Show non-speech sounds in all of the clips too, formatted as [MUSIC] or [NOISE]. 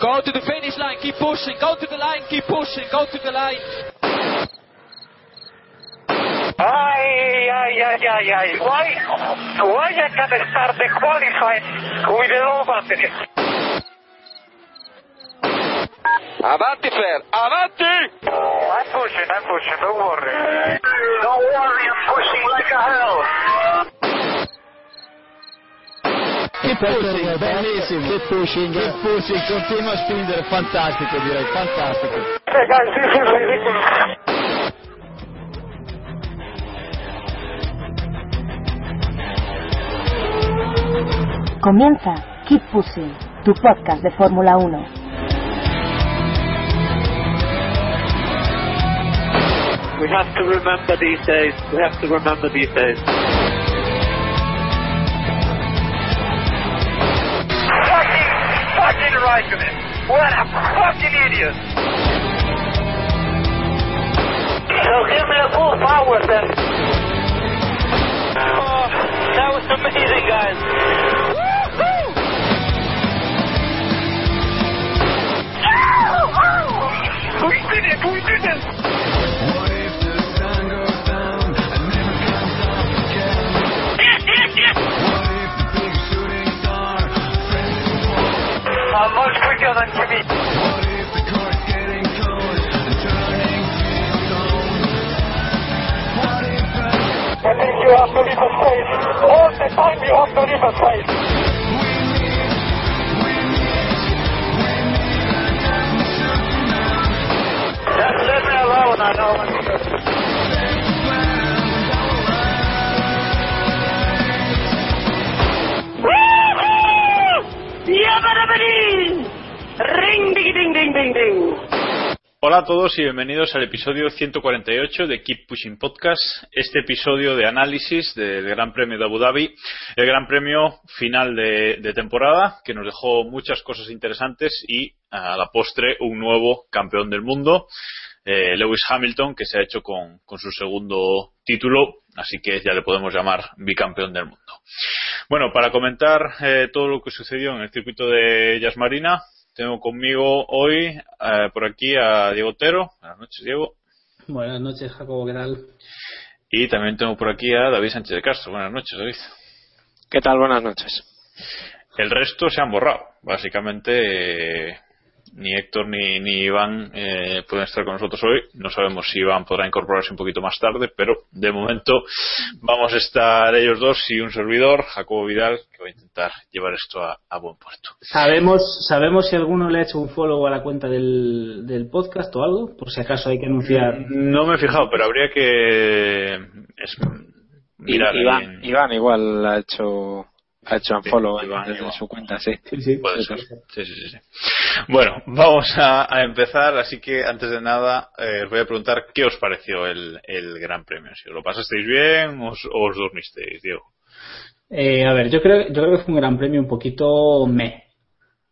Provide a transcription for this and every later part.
Go to the finish line, keep pushing. Go to the line, keep pushing. Go to the line. Ay, ay, ay, ay, ay. Why, why I can start the qualifying with the low battery? Avanti, Fer. Avanti! I'm pushing, I'm pushing, don't worry. Don't worry, I'm pushing like a hell. Che pushing, bellissimo. Che pushing. Che pushing, continua a spingere, fantastico direi, fantastico. Comienza Keep Pushing, tu podcast de Fórmula 1. We have to remember these days. We have to remember these days. Fucking Raikkonen. What a fucking idiot. So give me a full power then. Oh, that was amazing, guys. We did it! We did it! I'm much quicker than Jimmy. I think you have to leave a space. All the time you have to leave a space. Just let me alone, I know Ring, ding, ding, ding, ding. Hola a todos y bienvenidos al episodio 148 de Keep Pushing Podcast. Este episodio de análisis del Gran Premio de Abu Dhabi, el Gran Premio final de, temporada, que nos dejó muchas cosas interesantes y a la postre un nuevo campeón del mundo, eh, Lewis Hamilton, que se ha hecho con su segundo título, así que ya le podemos llamar bicampeón del mundo. Bueno, para comentar eh, todo lo que sucedió en el circuito de Yas Marina, tengo conmigo hoy eh, por aquí a Diego Otero. Buenas noches, Diego. Buenas noches, Jacobo, ¿qué tal? Y también tengo por aquí a David Sánchez de Castro. Buenas noches, David. ¿Qué tal? Buenas noches. El resto se han borrado. Básicamente, eh, ni Héctor ni, ni Iván eh, pueden estar con nosotros hoy. No sabemos si Iván podrá incorporarse un poquito más tarde, pero de momento vamos a estar ellos dos y un servidor, Jacobo Vidal, que va a intentar llevar esto a, a buen puerto. ¿Sabemos, ¿Sabemos si alguno le ha hecho un follow a la cuenta del, del podcast o algo? Por si acaso hay que anunciar. No me he fijado, pero habría que es, mirar Iván, Iván igual ha hecho ha hecho un follow Iván. su cuenta, sí. Sí, sí. Puede ser. Sí, sí, sí, sí. Bueno, vamos a, a empezar, así que antes de nada eh, os voy a preguntar qué os pareció el, el Gran Premio. Si os lo pasasteis bien o os, os dormisteis, Diego. Eh, a ver, yo creo, yo creo que fue un gran premio un poquito me.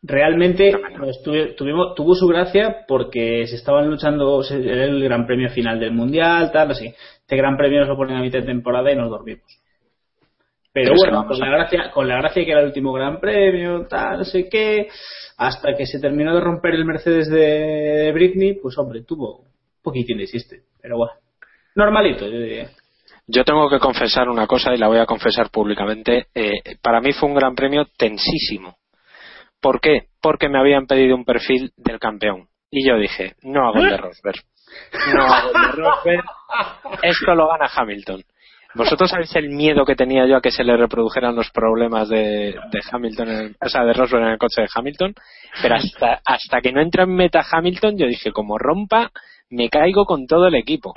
Realmente pues, tuve- tuvimos, tuvo su gracia porque se estaban luchando el gran premio final del mundial, tal, así. Este gran premio nos lo ponen a mitad de temporada y nos dormimos. Pero bueno, con a- la, gracia, con la gracia que era el último gran premio, tal, no sé qué, hasta que se terminó de romper el Mercedes de Britney, pues hombre, tuvo un poquitín de chiste. Pero bueno, normalito, yo diría. Yo tengo que confesar una cosa y la voy a confesar públicamente. Eh, para mí fue un gran premio tensísimo. ¿Por qué? Porque me habían pedido un perfil del campeón. Y yo dije, no hago el de Rosberg. No hago el de Rosberg. [LAUGHS] Esto lo gana Hamilton. ¿Vosotros sabéis el miedo que tenía yo a que se le reprodujeran los problemas de, de Hamilton, en el- o sea, de Rosberg en el coche de Hamilton? Pero hasta, hasta que no entra en meta Hamilton, yo dije, como rompa, me caigo con todo el equipo.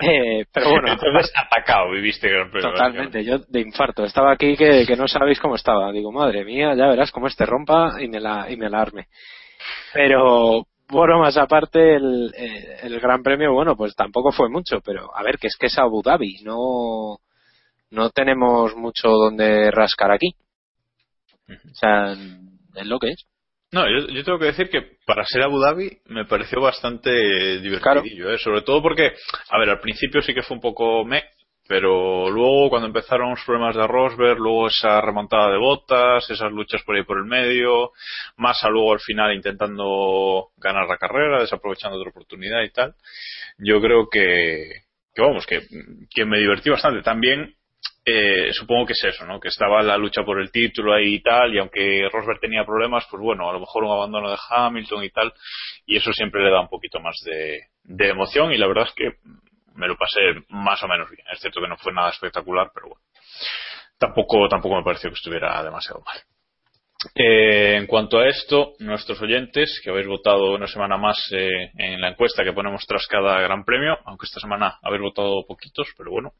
Eh, pero bueno. Entonces, atacado viviste Gran Premio. Totalmente, yo de infarto. Estaba aquí que, que no sabéis cómo estaba. Digo, madre mía, ya verás cómo este rompa y me la, y me la arme. Pero, bueno, más aparte, el, eh, el Gran Premio, bueno, pues tampoco fue mucho, pero a ver, que es que es Abu Dhabi, no, no tenemos mucho donde rascar aquí. O sea, es lo que es. No, yo, yo tengo que decir que para ser Abu Dhabi me pareció bastante divertidillo, ¿eh? sobre todo porque, a ver, al principio sí que fue un poco me, pero luego cuando empezaron los problemas de Rosberg, luego esa remontada de botas, esas luchas por ahí por el medio, Massa luego al final intentando ganar la carrera, desaprovechando otra oportunidad y tal, yo creo que, que vamos, que, que me divertí bastante. También eh, supongo que es eso, ¿no? Que estaba la lucha por el título ahí y tal, y aunque Rosberg tenía problemas, pues bueno, a lo mejor un abandono de Hamilton y tal, y eso siempre le da un poquito más de, de emoción, y la verdad es que me lo pasé más o menos bien. Es cierto que no fue nada espectacular, pero bueno, tampoco, tampoco me pareció que estuviera demasiado mal. Eh, en cuanto a esto, nuestros oyentes que habéis votado una semana más eh, en la encuesta que ponemos tras cada Gran Premio, aunque esta semana habéis votado poquitos, pero bueno,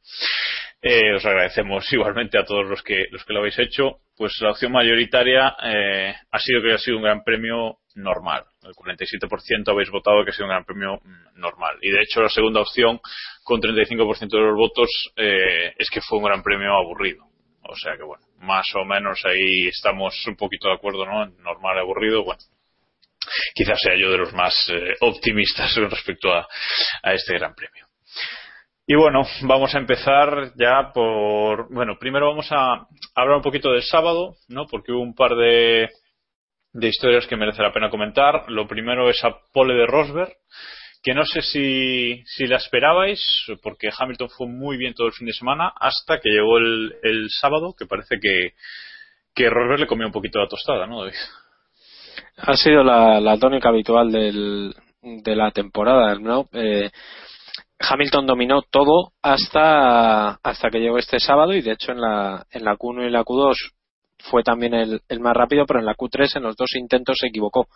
eh, os agradecemos [LAUGHS] igualmente a todos los que los que lo habéis hecho. Pues la opción mayoritaria eh, ha sido que ha sido un Gran Premio normal. El 47% habéis votado que ha sido un Gran Premio mm, normal. Y de hecho la segunda opción, con 35% de los votos, eh, es que fue un Gran Premio aburrido. O sea que bueno, más o menos ahí estamos un poquito de acuerdo, ¿no? Normal aburrido, bueno. Quizás sea yo de los más eh, optimistas [LAUGHS] respecto a, a este Gran Premio. Y bueno, vamos a empezar ya por. Bueno, primero vamos a hablar un poquito del sábado, ¿no? Porque hubo un par de, de historias que merece la pena comentar. Lo primero es a Pole de Rosberg, que no sé si, si la esperabais, porque Hamilton fue muy bien todo el fin de semana, hasta que llegó el, el sábado, que parece que, que Rosberg le comió un poquito la tostada, ¿no, David? Ha sido la, la tónica habitual del, de la temporada, ¿no? Eh, Hamilton dominó todo hasta, hasta que llegó este sábado y de hecho en la, en la Q1 y la Q2 fue también el, el más rápido, pero en la Q3 en los dos intentos se equivocó.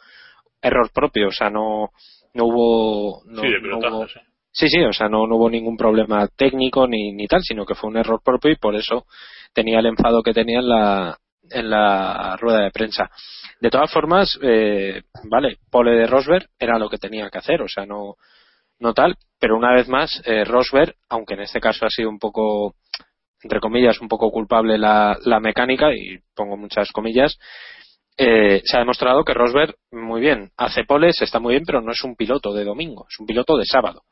Error propio, o sea, no, no hubo. No, sí, de no pelotazo, hubo- sí. Sí, sí, o sea, no, no hubo ningún problema técnico ni, ni tal, sino que fue un error propio y por eso tenía el enfado que tenía en la, en la rueda de prensa. De todas formas, eh, vale, pole de Rosberg era lo que tenía que hacer, o sea, no, no tal, pero una vez más, eh, Rosberg, aunque en este caso ha sido un poco, entre comillas, un poco culpable la, mecánica, y pongo muchas comillas, eh, se ha demostrado que Rosberg, muy bien, hace poles, está muy bien, pero no es un piloto de domingo, es un piloto de sábado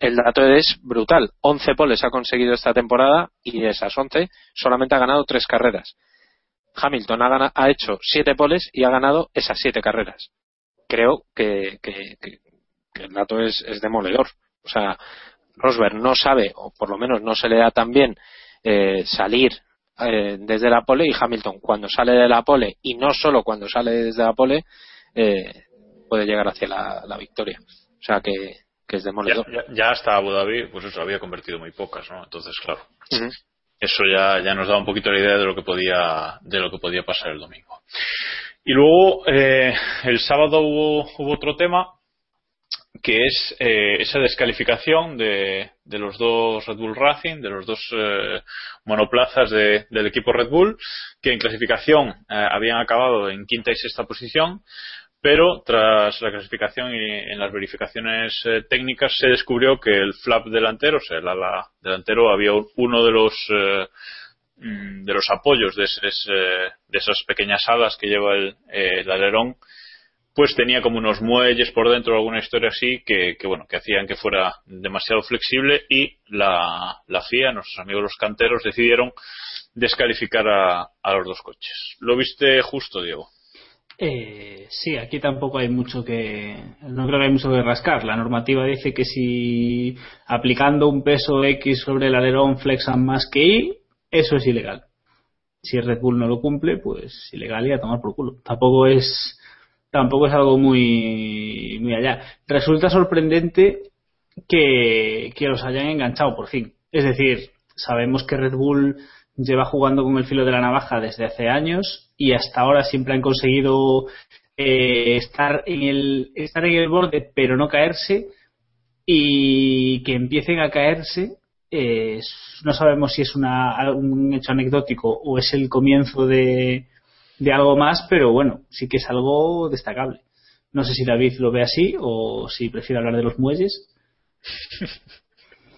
el dato es brutal. 11 poles ha conseguido esta temporada y de esas 11 solamente ha ganado tres carreras. Hamilton ha, ha hecho 7 poles y ha ganado esas 7 carreras. Creo que, que- que- que el dato es, es demoledor. O sea, Rosberg no sabe, o por lo menos no se le da tan bien eh, salir eh, desde la pole y Hamilton cuando sale de la pole y no solo cuando sale desde la pole eh, puede llegar hacia la, la victoria. O sea que, que es demoledor. ya- ya hasta Abu Dhabi, pues eso había convertido muy pocas, ¿no? Entonces, claro, eso ya, ya nos da un poquito la idea de lo que podía, de lo que podía pasar el domingo. Y luego, eh, el sábado hubo, hubo otro tema, que es eh, esa descalificación de, de los dos Red Bull Racing, de los dos eh, monoplazas de- del equipo Red Bull, que en clasificación eh, habían acabado en quinta y sexta posición, pero tras la clasificación y en las verificaciones eh, técnicas se descubrió que el flap delantero, o sea, el ala delantero, había un- uno de los eh, mm, de los apoyos de, esos, eh, de esas pequeñas alas que lleva el, el alerón, pues tenía como unos muelles por dentro, alguna historia así, que, que, bueno, que hacían que fuera demasiado flexible y la, la FIA, nuestros amigos los canteros, decidieron descalificar a, los dos coches. ¿Lo viste justo, Diego? Eh, sí, aquí tampoco hay mucho que. No creo que hay mucho que rascar. La normativa dice que si aplicando un peso X sobre el alerón flexan más que Y, eso es ilegal. Si Red Bull no lo cumple, pues ilegal y a tomar por culo. Tampoco es, tampoco es algo muy, muy allá. Resulta sorprendente que, que los hayan enganchado por fin. Es decir, sabemos que Red Bull lleva jugando con el filo de la navaja desde hace años y hasta ahora siempre han conseguido eh, estar en el estar en el borde pero no caerse y que empiecen a caerse. eh, no sabemos si es una, un hecho anecdótico o es el comienzo de, de algo más, pero bueno, sí que es algo destacable. No sé si David lo ve así o si prefiere hablar de los muelles. [LAUGHS]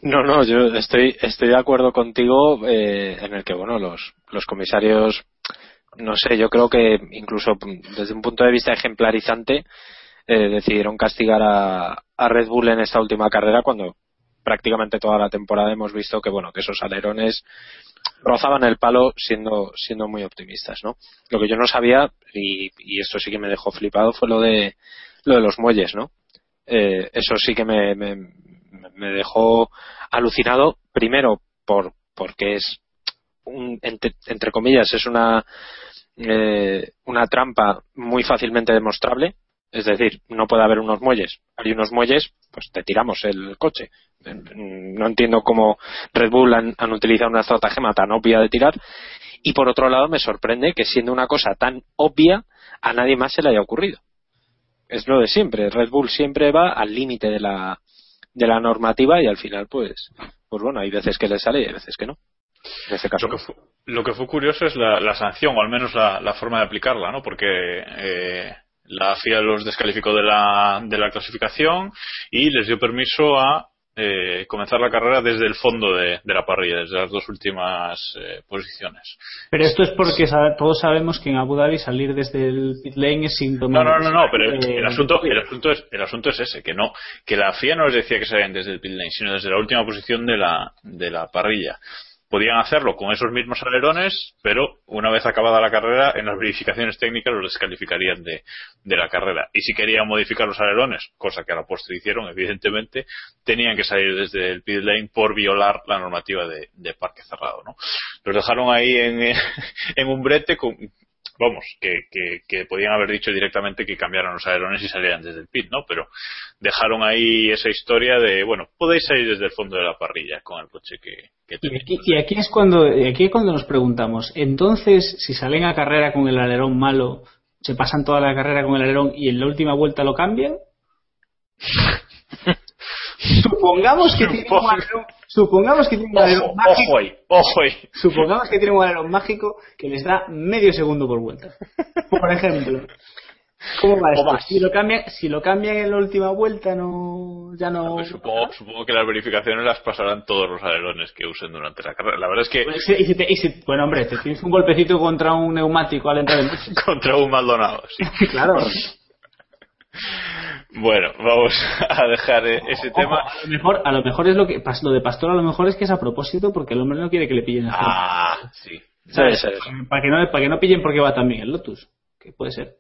No, no, yo estoy, estoy de acuerdo contigo eh, en el que, bueno, los, los comisarios, no sé, yo creo que incluso desde un punto de vista ejemplarizante eh, decidieron castigar a, a Red Bull en esta última carrera cuando prácticamente toda la temporada hemos visto que, bueno, que esos alerones rozaban el palo siendo, siendo muy optimistas, ¿no? Lo que yo no sabía, y, y esto sí que me dejó flipado, fue lo de, lo de los muelles, ¿no? Eh, eso sí que me, me, me dejó alucinado, primero por porque es un, entre, entre comillas es una eh, una trampa muy fácilmente demostrable es decir no puede haber unos muelles. Hay unos muelles pues te tiramos el coche. No entiendo cómo Red Bull han, han utilizado una estratagema tan obvia de tirar. Y por otro lado me sorprende que siendo una cosa tan obvia a nadie más se le haya ocurrido. Es lo de siempre. Red Bull siempre va al límite de la de la normativa y al final pues pues bueno hay veces que le sale y hay veces que no. En este caso Lo que, fue, lo que fue curioso es la, la sanción, o al menos la, la, forma de aplicarla, ¿no? Porque eh, la FIA los descalificó de la, de la clasificación y les dio permiso a eh, comenzar la carrera desde el fondo de, de la parrilla, desde las dos últimas eh, posiciones. Pero esto es porque todos sabemos que en Abu Dhabi salir desde el pit lane es síntoma. No, no, no, no, pero el, el, asunto, el, asunto es, el asunto es ese, que no, que la FIA no les decía que salían desde el pit lane, sino desde la última posición de la, de la parrilla podían hacerlo con esos mismos alerones, pero una vez acabada la carrera, en las verificaciones técnicas los descalificarían de, de, la carrera. Y si querían modificar los alerones, cosa que a la postre hicieron, evidentemente, tenían que salir desde el pit lane por violar la normativa de, parque cerrado. ¿no? Los dejaron ahí en, [LAUGHS] en un brete con, vamos, que, que, que, podían haber dicho directamente que cambiaran los alerones y salieran desde el pit, ¿no? Pero dejaron ahí esa historia de, bueno, podéis salir desde el fondo de la parrilla con el coche que, que y, aquí, y aquí es cuando, aquí es cuando nos preguntamos, entonces, si salen a carrera con el alerón malo, se pasan toda la carrera con el alerón y en la última vuelta lo cambian? [LAUGHS] [LAUGHS] supongamos que tiene un alerón, supongamos que tiene un alerón ojo, mágico ojo ahí, ojo ahí. supongamos que tiene un alerón mágico que les da medio segundo por vuelta por ejemplo ¿Cómo va esto? Si lo, cambian, si lo cambian en la última vuelta, no ya no. Pues supongo, supongo, que las verificaciones las pasarán todos los alerones que usen durante la carrera. La verdad es que. Pues, y si te, y si, bueno, hombre, te tienes un golpecito contra un neumático al entrar en [LAUGHS] Contra un Maldonado, sí. claro. [LAUGHS] Bueno, vamos a dejar ese Ojo, tema. A lo, mejor, a lo mejor es lo que lo de Pastor a lo mejor es que es a propósito porque el hombre no quiere que le pillen a Ah, sí. ¿Sabes? Para que no para que no pillen porque va también el Lotus, que puede ser.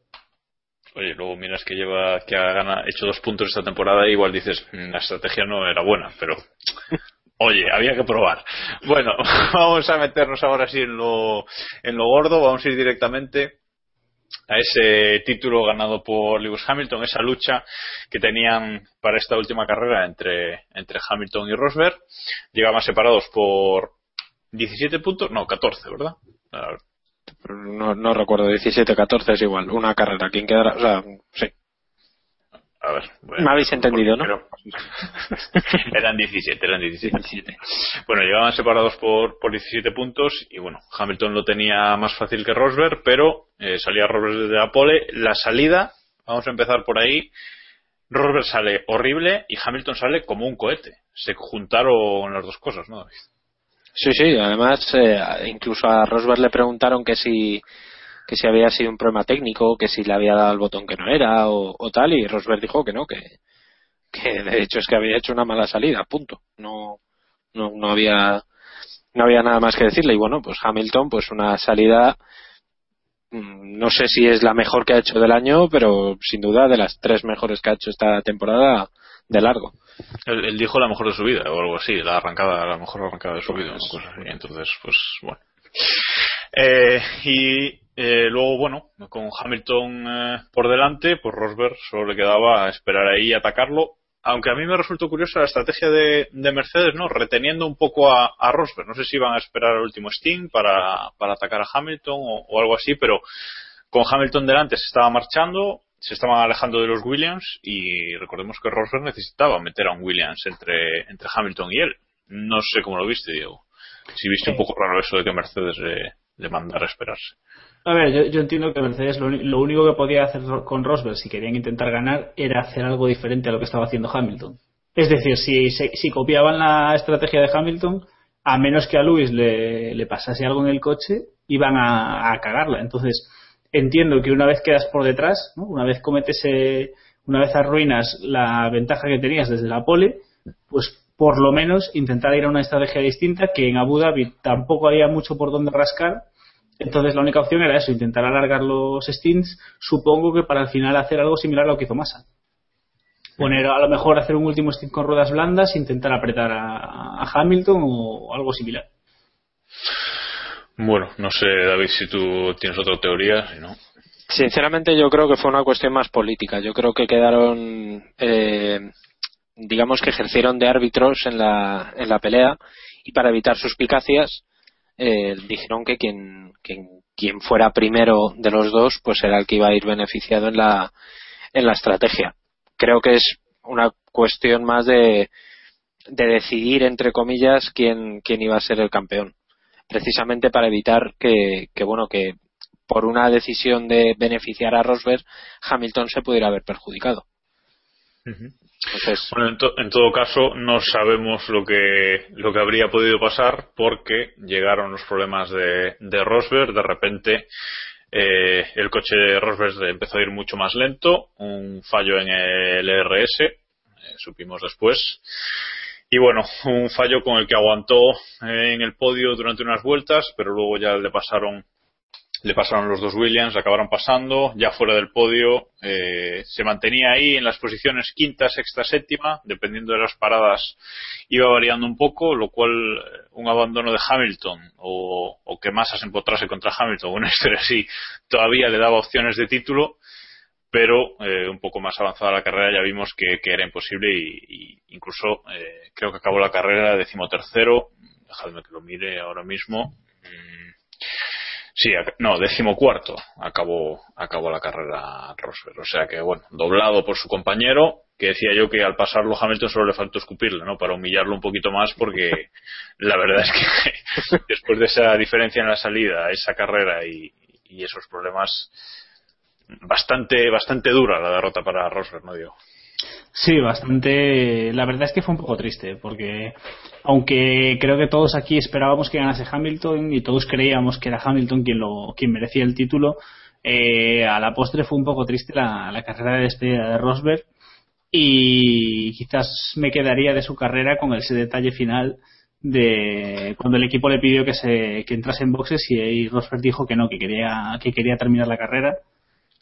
Oye, luego miras que lleva que ha gana, hecho dos puntos esta temporada y igual dices "Mm, la estrategia no era buena, pero [LAUGHS] oye, había que probar. Bueno, [LAUGHS] vamos a meternos ahora sí en lo en lo gordo, vamos a ir directamente a ese título ganado por Lewis Hamilton, esa lucha que tenían para esta última carrera entre, entre Hamilton y Rosberg. Llegaban separados por 17 puntos, no, 14, ¿verdad? No, no recuerdo, 17, 14 es igual, una carrera. ¿Quién quedará? O sea, sí. A ver. Bueno, Me habéis entendido, ¿no? Pero, [LAUGHS] eran 17, eran 17. 17. Bueno, llegaban separados por, por 17 puntos y bueno, Hamilton lo tenía más fácil que Rosberg, pero eh, salía Rosberg desde la pole. La salida, vamos a empezar por ahí. Rosberg sale horrible y Hamilton sale como un cohete. Se juntaron las dos cosas, ¿no, David? Sí, sí, además eh, incluso a Rosberg le preguntaron que si que si había sido un problema técnico, que si le había dado el botón que no era o, o tal y Rosberg dijo que no, que, que de hecho es que había hecho una mala salida, punto. No no no había no había nada más que decirle y bueno, pues Hamilton pues una salida mm, no sé si es la mejor que ha hecho del año, pero sin duda de las tres mejores que ha hecho esta temporada de largo. Él, él, dijo la mejor de su vida o algo así, la arrancada, la mejor arrancada de su vida, cosa así. Entonces, pues bueno. Eh, y eh, luego, bueno, con Hamilton eh, por delante, pues Rosberg solo le quedaba esperar ahí y atacarlo. Aunque a mí me resultó curiosa la estrategia de, de Mercedes, ¿no? Reteniendo un poco a, a, Rosberg. No sé si iban a esperar al último Sting para, para atacar a Hamilton o, o algo así, pero con Hamilton delante se estaba marchando se estaban alejando de los Williams y recordemos que Rosberg necesitaba meter a un Williams entre, entre Hamilton y él. No sé cómo lo viste, Diego. Si viste un poco raro eso de que Mercedes le, le mandara a esperarse. A ver, yo, yo entiendo que Mercedes lo, lo único que podía hacer con Rosberg si querían intentar ganar era hacer algo diferente a lo que estaba haciendo Hamilton. Es decir, si, se- si copiaban la estrategia de Hamilton, a menos que a Lewis le, le pasase algo en el coche, iban a, cagarla. Entonces, entiendo que una vez quedas por detrás, una vez cometes, eh, una vez arruinas la ventaja que tenías desde la pole, pues por lo menos intentar ir a una estrategia distinta, que en Abu Dhabi tampoco había mucho por donde rascar. Entonces la única opción era eso, intentar alargar los stints, supongo que para al final hacer algo similar a lo que hizo Massa. Poner a lo mejor hacer un último stint con ruedas blandas, intentar apretar a, a Hamilton o algo similar. Bueno, no sé, David, si tú tienes otra teoría, si no. Sinceramente yo creo que fue una cuestión más política. Yo creo que quedaron, eh, digamos que ejercieron de árbitros en la, en la pelea y para evitar suspicacias eh, dijeron que quien, quien, quien fuera primero de los dos pues era el que iba a ir beneficiado en la, en la estrategia. Creo que es una cuestión más de, de decidir, entre comillas, quién, quién iba a ser el campeón. Precisamente para evitar que, que bueno, que por una decisión de beneficiar a Rosberg, Hamilton se pudiera haber perjudicado. Bueno, en, to- en todo caso, no sabemos lo que, lo que habría podido pasar porque llegaron los problemas de, de Rosberg. De repente, eh, el coche de Rosberg empezó a ir mucho más lento, un fallo en el ERS, eh, supimos después. Y bueno, un fallo con el que aguantó eh, en el podio durante unas vueltas, pero luego ya le pasaron le pasaron los dos Williams, acabaron pasando, ya fuera del podio, eh, se mantenía ahí en las posiciones quinta, sexta, séptima, dependiendo de las paradas iba variando un poco, lo cual eh, un abandono de Hamilton o, o que Massa se empotrase contra Hamilton, una [LAUGHS] historia así, todavía le daba opciones de título, pero eh, un poco más avanzada la carrera ya vimos que, que era imposible y, y incluso eh, creo que acabó la carrera decimotercero, dejadme que lo mire ahora mismo. Mm, Sí, no, decimocuarto acabó, acabó la carrera Rosberg. O sea que, bueno, doblado por su compañero, que decía yo que al pasarlo Hamilton solo le faltó escupirle, ¿no? Para humillarlo un poquito más, porque [LAUGHS] la verdad es que [LAUGHS] después de esa diferencia en la salida, esa carrera y, y esos problemas, bastante, bastante dura la derrota para Rosberg, ¿no, Diego? Sí, bastante. La verdad es que fue un poco triste, porque aunque creo que todos aquí esperábamos que ganase Hamilton y todos creíamos que era Hamilton quien lo quien merecía el título, eh, a la postre fue un poco triste la, carrera de despedida de Rosberg y quizás me quedaría de su carrera con ese detalle final de cuando el equipo le pidió que se que entrase en boxes y, y Rosberg dijo que no, que quería que quería terminar la carrera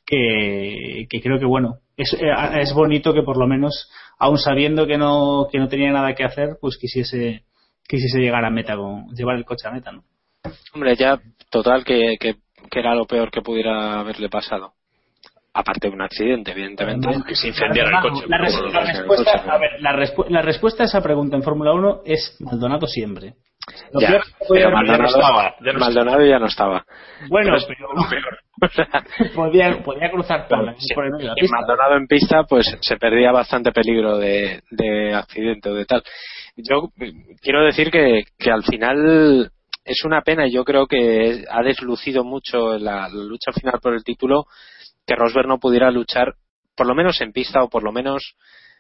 que, que creo que bueno es, eh, es bonito que por lo menos aun sabiendo que no que no tenía nada que hacer pues quisiese quisiese llegar a meta con llevar el coche a meta ¿no? hombre, ya total que, que, que era lo peor que pudiera haberle pasado. Aparte de un accidente, evidentemente. Que se incendiara el coche. la respuesta a esa pregunta en Fórmula 1 es Maldonado siempre Lo Ya, peor que podía pero haber- Maldonado, estaba, ya no Maldonado ya no estaba. bueno Pues, pero lo peor. O [LAUGHS] sea, podía, podía cruzar por, la- si- por el medio de la si pista. Maldonado en pista, pues se perdía bastante peligro de, de accidente o de tal. Yo eh, quiero decir que, que al final es una pena y yo creo que ha deslucido mucho la, la lucha final por el título que Rosberg no pudiera luchar, por lo menos en pista o por lo menos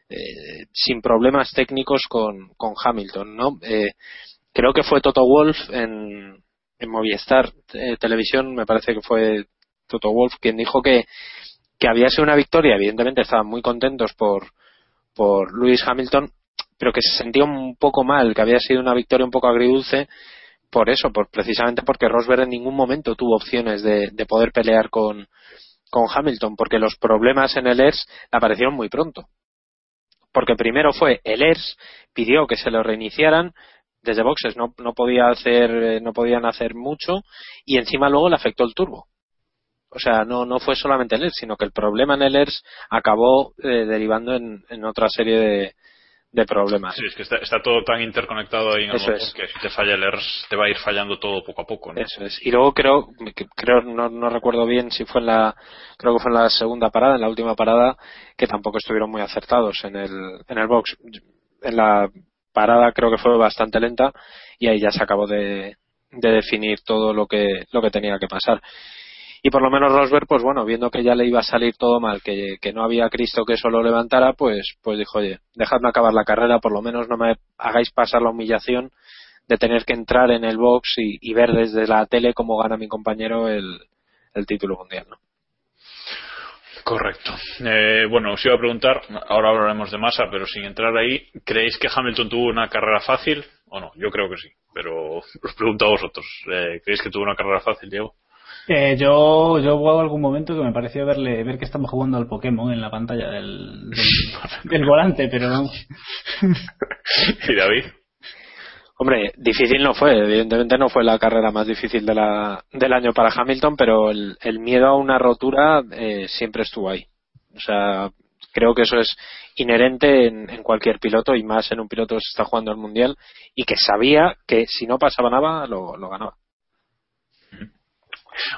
eh, sin problemas técnicos con, con Hamilton, ¿no? Eh, creo que fue Toto Wolf en, en Movistar eh, Televisión, me parece que fue Toto Wolf quien dijo que, que había sido una victoria, evidentemente estaban muy contentos por, por Lewis Hamilton, pero que se sentía un poco mal, que había sido una victoria un poco agridulce por eso, por, precisamente porque Rosberg en ningún momento tuvo opciones de, de poder pelear con, con Hamilton, porque los problemas en el ERS aparecieron muy pronto. Porque primero fue el ERS, pidió que se lo reiniciaran, desde boxes no, no podía hacer, eh, no podían hacer mucho, y encima luego le afectó el turbo. O sea, no, no fue solamente el ERS, sino que el problema en el ERS acabó eh, derivando en, en otra serie de, de problemas. Sí, es que está, está todo tan interconectado ahí en el Eso motor es. que si te falla el ERS te va a ir fallando todo poco a poco. ¿no? Eso es. Y luego creo, creo no, no recuerdo bien si fue en la, creo que fue en la segunda parada, en la última parada, que tampoco estuvieron muy acertados en el, en el box. En la parada creo que fue bastante lenta y ahí ya se acabó de, de definir todo lo que, lo que tenía que pasar. Y por lo menos Rosberg, pues bueno, viendo que ya le iba a salir todo mal, que, que no había Cristo que eso lo levantara, pues, pues dijo, oye, dejadme acabar la carrera, por lo menos no me hagáis pasar la humillación de tener que entrar en el box y, y ver desde la tele cómo gana mi compañero el, el título mundial. ¿no? Correcto. Eh, bueno, os iba a preguntar, ahora hablaremos de masa, pero sin entrar ahí, ¿creéis que Hamilton tuvo una carrera fácil o no? Yo creo que sí, pero os pregunto a vosotros. Eh, ¿Creéis que tuvo una carrera fácil, Diego? Eh, yo, yo hubo algún momento que me pareció verle, ver que estamos jugando al Pokémon en la pantalla del, del, [LAUGHS] del volante, pero vamos. ¿Y David? Hombre, difícil no fue, evidentemente no fue la carrera más difícil de la, del año para Hamilton, pero el, el miedo a una rotura eh, siempre estuvo ahí. O sea, creo que eso es inherente en, en cualquier piloto y más en un piloto que se está jugando el mundial y que sabía que si no pasaba nada lo, lo ganaba.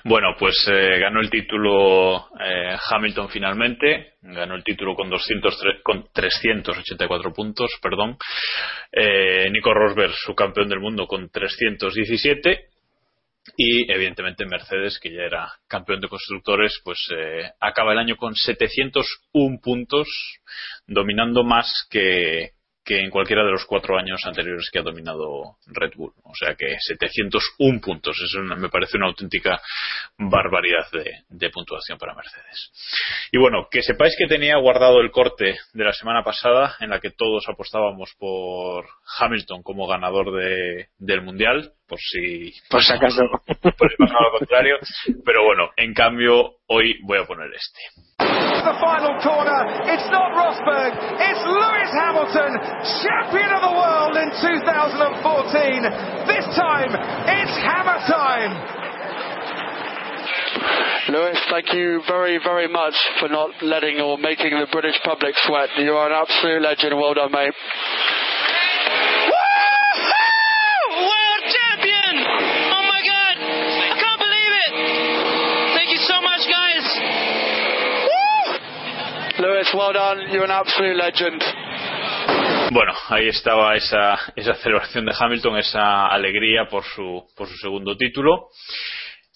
Bueno, pues eh, ganó el título eh, Hamilton finalmente, ganó el título con 203 con 384 puntos, perdón. Eh, Nico Rosberg, su campeón del mundo, con 317 y evidentemente Mercedes, que ya era campeón de constructores, pues acaba el año con 701 puntos, dominando más que, que en cualquiera de los cuatro años anteriores que ha dominado Red Bull. O sea que 701 puntos. Eso me parece una auténtica barbaridad de, de puntuación para Mercedes. Y bueno, que sepáis que tenía guardado el corte de la semana pasada en la que todos apostábamos por Hamilton como ganador de, del Mundial, por si, Por si acaso. [LAUGHS] por si pasaba lo contrario. Pero bueno, en cambio, hoy voy a poner este. The final corner. It's not Rosberg. It's Lewis Hamilton, champion of the world in 2014. This time, it's hammer time. Lewis, thank you very, very much for not letting or making the British public sweat. You are an absolute legend. Well done, mate. Lewis, well done. You're an absolute legend. Bueno, ahí estaba esa, esa celebración de Hamilton, esa alegría por su, por su segundo título.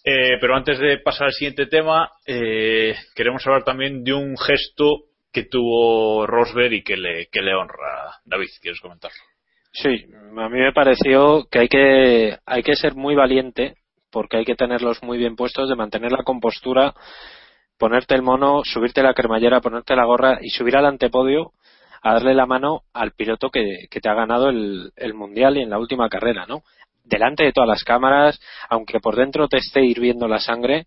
Eh, pero antes de pasar al siguiente tema, eh, queremos hablar también de un gesto que tuvo Rosberg y que le, que le honra. David, ¿quieres comentarlo? Sí, a mí me pareció que hay que hay que ser muy valiente porque hay que tenerlos muy bien puestos de mantener la compostura, ponerte el mono, subirte la cremallera, ponerte la gorra y subir al antepodio a darle la mano al piloto que, que te ha ganado el, el mundial y en la última carrera, ¿no? Delante de todas las cámaras, aunque por dentro te esté hirviendo la sangre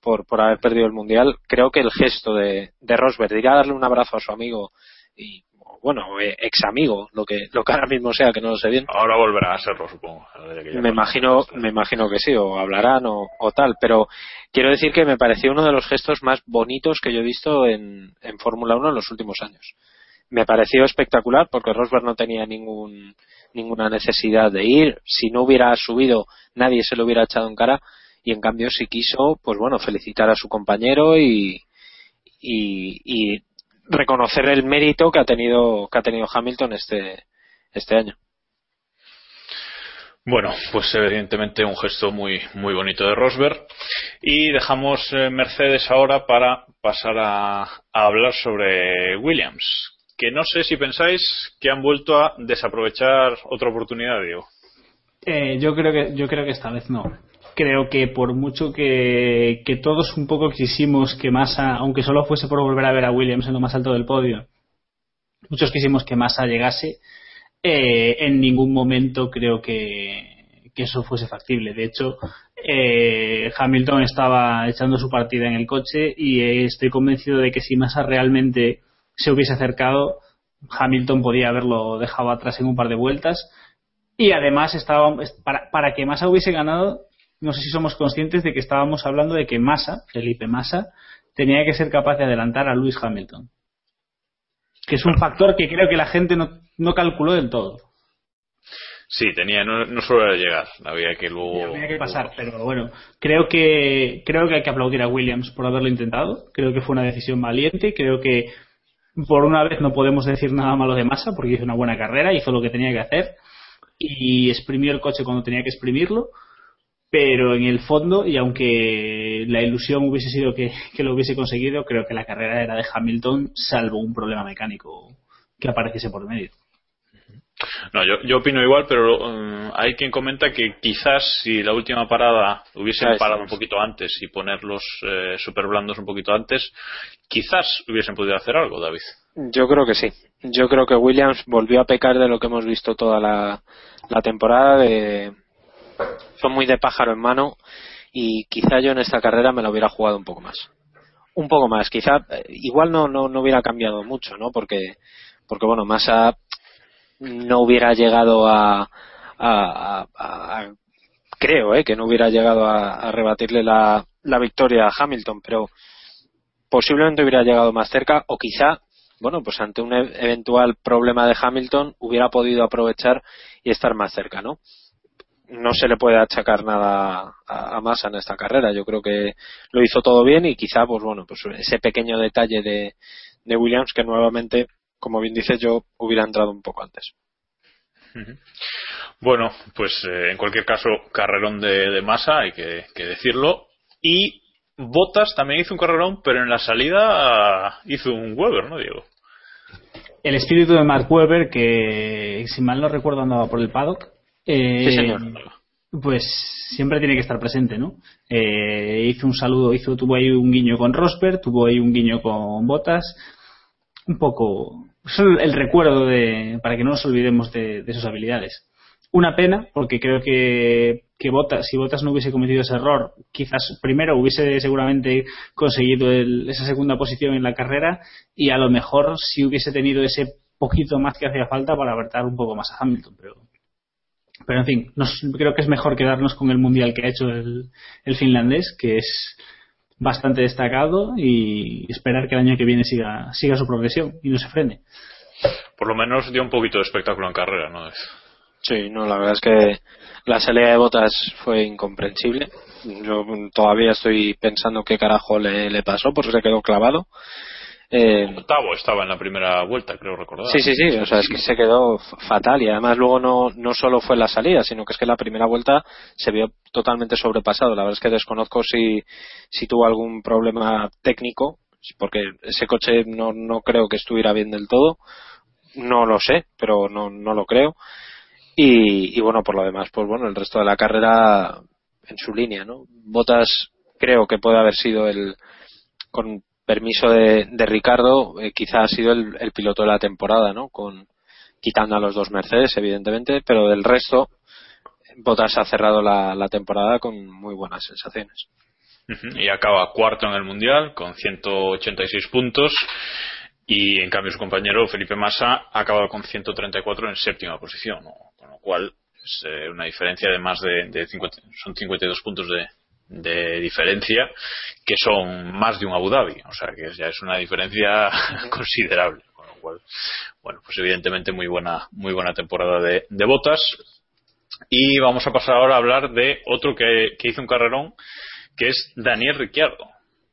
por, por haber perdido el mundial, creo que el gesto de, de Rosberg de ir a darle un abrazo a su amigo y bueno, eh, ex amigo, lo que, lo que ahora mismo sea, que no lo sé bien. Ahora volverá a serlo, supongo. Me imagino, me imagino que sí, o hablarán o, o tal, pero quiero decir que me pareció uno de los gestos más bonitos que yo he visto en, en Fórmula 1 en los últimos años. Me pareció espectacular porque Rosberg no tenía ningún, ninguna necesidad de ir. Si no hubiera subido, nadie se lo hubiera echado en cara. Y en cambio, si quiso, pues bueno, felicitar a su compañero y, y, y reconocer el mérito que ha tenido, que ha tenido Hamilton este, este año. Bueno, pues evidentemente un gesto muy, muy bonito de Rosberg. Y dejamos eh, Mercedes ahora para pasar a, a hablar sobre Williams. Que no sé si pensáis que han vuelto a desaprovechar otra oportunidad, Diego. Eh, yo creo que yo creo que esta vez no. Creo que por mucho que, todos un poco quisimos que Massa, aunque solo fuese por volver a ver a Williams en lo más alto del podio, muchos quisimos que Massa llegase, eh, en ningún momento creo que, que eso fuese factible. De hecho, eh, Hamilton estaba echando su partida en el coche y eh, estoy convencido de que si Massa realmente se hubiese acercado, Hamilton podía haberlo dejado atrás en un par de vueltas. Y además, estaba, para, para que Massa hubiese ganado, no sé si somos conscientes de que estábamos hablando de que Massa, Felipe Massa, tenía que ser capaz de adelantar a Lewis Hamilton. que es un factor que creo que la gente no, no calculó del todo. Sí, tenía, no, no solo era llegar, había que luego. Había que pasar, pero bueno, creo que, creo que hay que aplaudir a Williams por haberlo intentado. Creo que fue una decisión valiente. Creo que por una vez no podemos decir nada malo de Massa porque hizo una buena carrera, hizo lo que tenía que hacer y exprimió el coche cuando tenía que exprimirlo. Pero en el fondo, y aunque la ilusión hubiese sido que, que lo hubiese conseguido, creo que la carrera era de Hamilton, salvo un problema mecánico que apareciese por medio. No, yo, yo opino igual, pero um, hay quien comenta que quizás si la última parada hubiesen Ah, parado sí. un poquito antes y poner los eh, super blandos un poquito antes, quizás hubiesen podido hacer algo, David. Yo creo que sí. Yo creo que Williams volvió a pecar de lo que hemos visto toda la, la temporada. De, son muy de pájaro en mano y quizá yo en esta carrera me lo hubiera jugado un poco más. Un poco más. Quizá eh, igual no, no, no hubiera cambiado mucho, ¿no? Porque, porque bueno, Massa no hubiera llegado a, a, a- creo eh, que no hubiera llegado a, a rebatirle la, la victoria a Hamilton, pero posiblemente hubiera llegado más cerca o quizá, bueno, pues ante un e- eventual problema de Hamilton hubiera podido aprovechar y estar más cerca, ¿no? No se le puede achacar nada a, a Massa en esta carrera. Yo creo que lo hizo todo bien y quizá, pues bueno, pues ese pequeño detalle de, de Williams que nuevamente, como bien dice yo, hubiera entrado un poco antes. Bueno, pues eh, en cualquier caso, carrerón de, de masa, hay que, que decirlo. Y Bottas también hizo un carrerón, pero en la salida hizo un Weber, ¿no, Diego? El espíritu de Mark Webber, que si mal no recuerdo andaba por el paddock, eh, Sí, señor. pues siempre tiene que estar presente, ¿no? Eh, hizo un saludo, hizo, tuvo ahí un guiño con Rosberg, tuvo ahí un guiño con Botas, un poco, el, el recuerdo de, para que no nos olvidemos de, de sus habilidades. Una pena, porque creo que, que Bottas, si Botas no hubiese cometido ese error, quizás primero hubiese seguramente conseguido el- esa segunda posición en la carrera y a lo mejor si hubiese tenido ese poquito más que hacía falta para apretar un poco más a Hamilton, pero pero en fin, nos- creo que es mejor quedarnos con el mundial que ha hecho el, el finlandés, que es bastante destacado y esperar que el año que viene siga, siga su progresión y no se frene. Por lo menos dio un poquito de espectáculo en carrera, ¿no? Sí, no, la verdad es que la salida de botas fue incomprensible. Yo todavía estoy pensando qué carajo le, le pasó, porque se quedó clavado. Eh, Octavo estaba en la primera vuelta, creo recordar. Sí, sí, sí, o sea, es que se quedó fatal y además luego no, no solo fue la salida, sino que es que la primera vuelta se vio totalmente sobrepasado. La verdad es que desconozco si, si tuvo algún problema técnico, porque ese coche no, no creo que estuviera bien del todo. No lo sé, pero no, no lo creo. Y, y bueno, por lo demás, pues bueno, el resto de la carrera en su línea, ¿no? Botas creo que puede haber sido el, con permiso de, de Ricardo, eh, quizá ha sido el, piloto de la temporada, ¿no? Con, quitando a los dos Mercedes, evidentemente, pero del resto, Bottas ha cerrado la, temporada con muy buenas sensaciones. Y acaba cuarto en el mundial con 186 puntos. Y en cambio su compañero Felipe Massa ha acabado con 134 en séptima posición, ¿no? con lo cual es eh, una diferencia de más de, de 50 son 52 puntos de, de diferencia que son más de un Abu Dhabi, o sea que ya es una diferencia [LAUGHS] considerable, con lo cual, bueno, pues evidentemente muy buena muy buena temporada de, de botas. Y vamos a pasar ahora a hablar de otro que, que hizo un carrerón que es Daniel Ricciardo,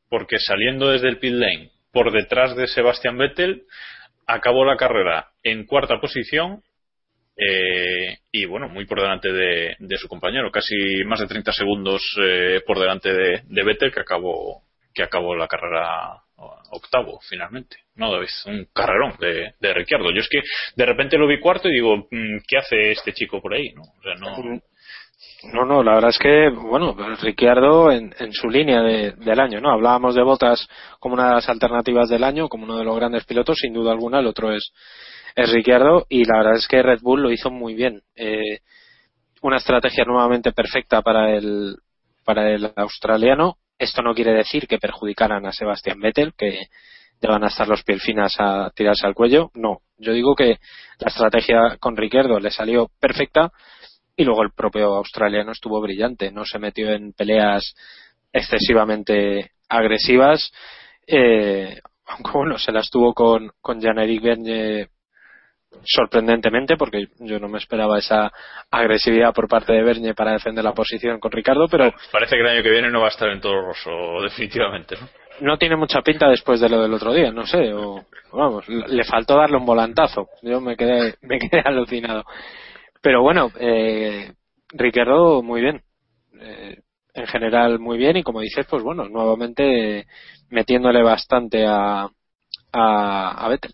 porque saliendo desde el pit lane por detrás de Sebastian Vettel, acabó la carrera en cuarta posición eh, y bueno, muy por delante de, de su compañero, casi más de 30 segundos eh, por delante de, de Vettel que acabó que acabó la carrera octavo finalmente. No, David, un carrerón de, de Ricciardo. Yo es que de repente lo vi cuarto y digo, mm, ¿qué hace este chico por ahí? No, o sea, no, No, no, la verdad es que, bueno, Ricciardo en, en su línea de- del año, ¿no? Hablábamos de Botas como una de las alternativas del año, como uno de los grandes pilotos, sin duda alguna, el otro es, es Ricciardo, y la verdad es que Red Bull lo hizo muy bien. Eh, una estrategia nuevamente perfecta para el, para el australiano. Esto no quiere decir que perjudicaran a Sebastian Vettel, que van a estar los piel finas a tirarse al cuello. No, yo digo que la estrategia con Ricciardo le salió perfecta y luego el propio australiano estuvo brillante, no se metió en peleas excesivamente agresivas. Eh, [LAUGHS] aunque bueno, se las tuvo con, con Jan-Eric Bernier sorprendentemente, porque yo no me esperaba esa agresividad por parte de Bernier para defender la posición con Ricardo, pero... Parece que el año que viene no va a estar en todo roso, definitivamente, ¿no? No tiene mucha pinta después de lo del otro día, no sé, o vamos, le faltó darle un volantazo, yo me quedé, [LAUGHS] me quedé alucinado. Pero bueno, eh, Ricardo muy bien, eh, en general muy bien y como dices, pues bueno, nuevamente metiéndole bastante a, a, a Vettel.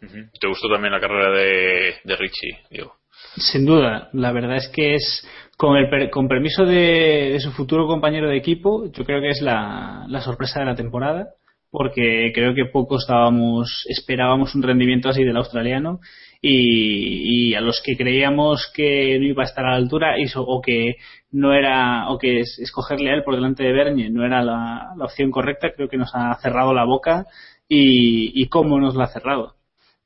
¿Te gustó también la carrera de, Richie, Diego? Sin duda, la verdad es que es con el con permiso de, su futuro compañero de equipo, yo creo que es la, la, sorpresa de la temporada, porque creo que poco estábamos esperábamos un rendimiento así del australiano y, a los que creíamos que no iba a estar a la altura o que no era o que escogerle a él por delante de Bernie no era la, la opción correcta, creo que nos ha cerrado la boca y, y cómo nos la ha cerrado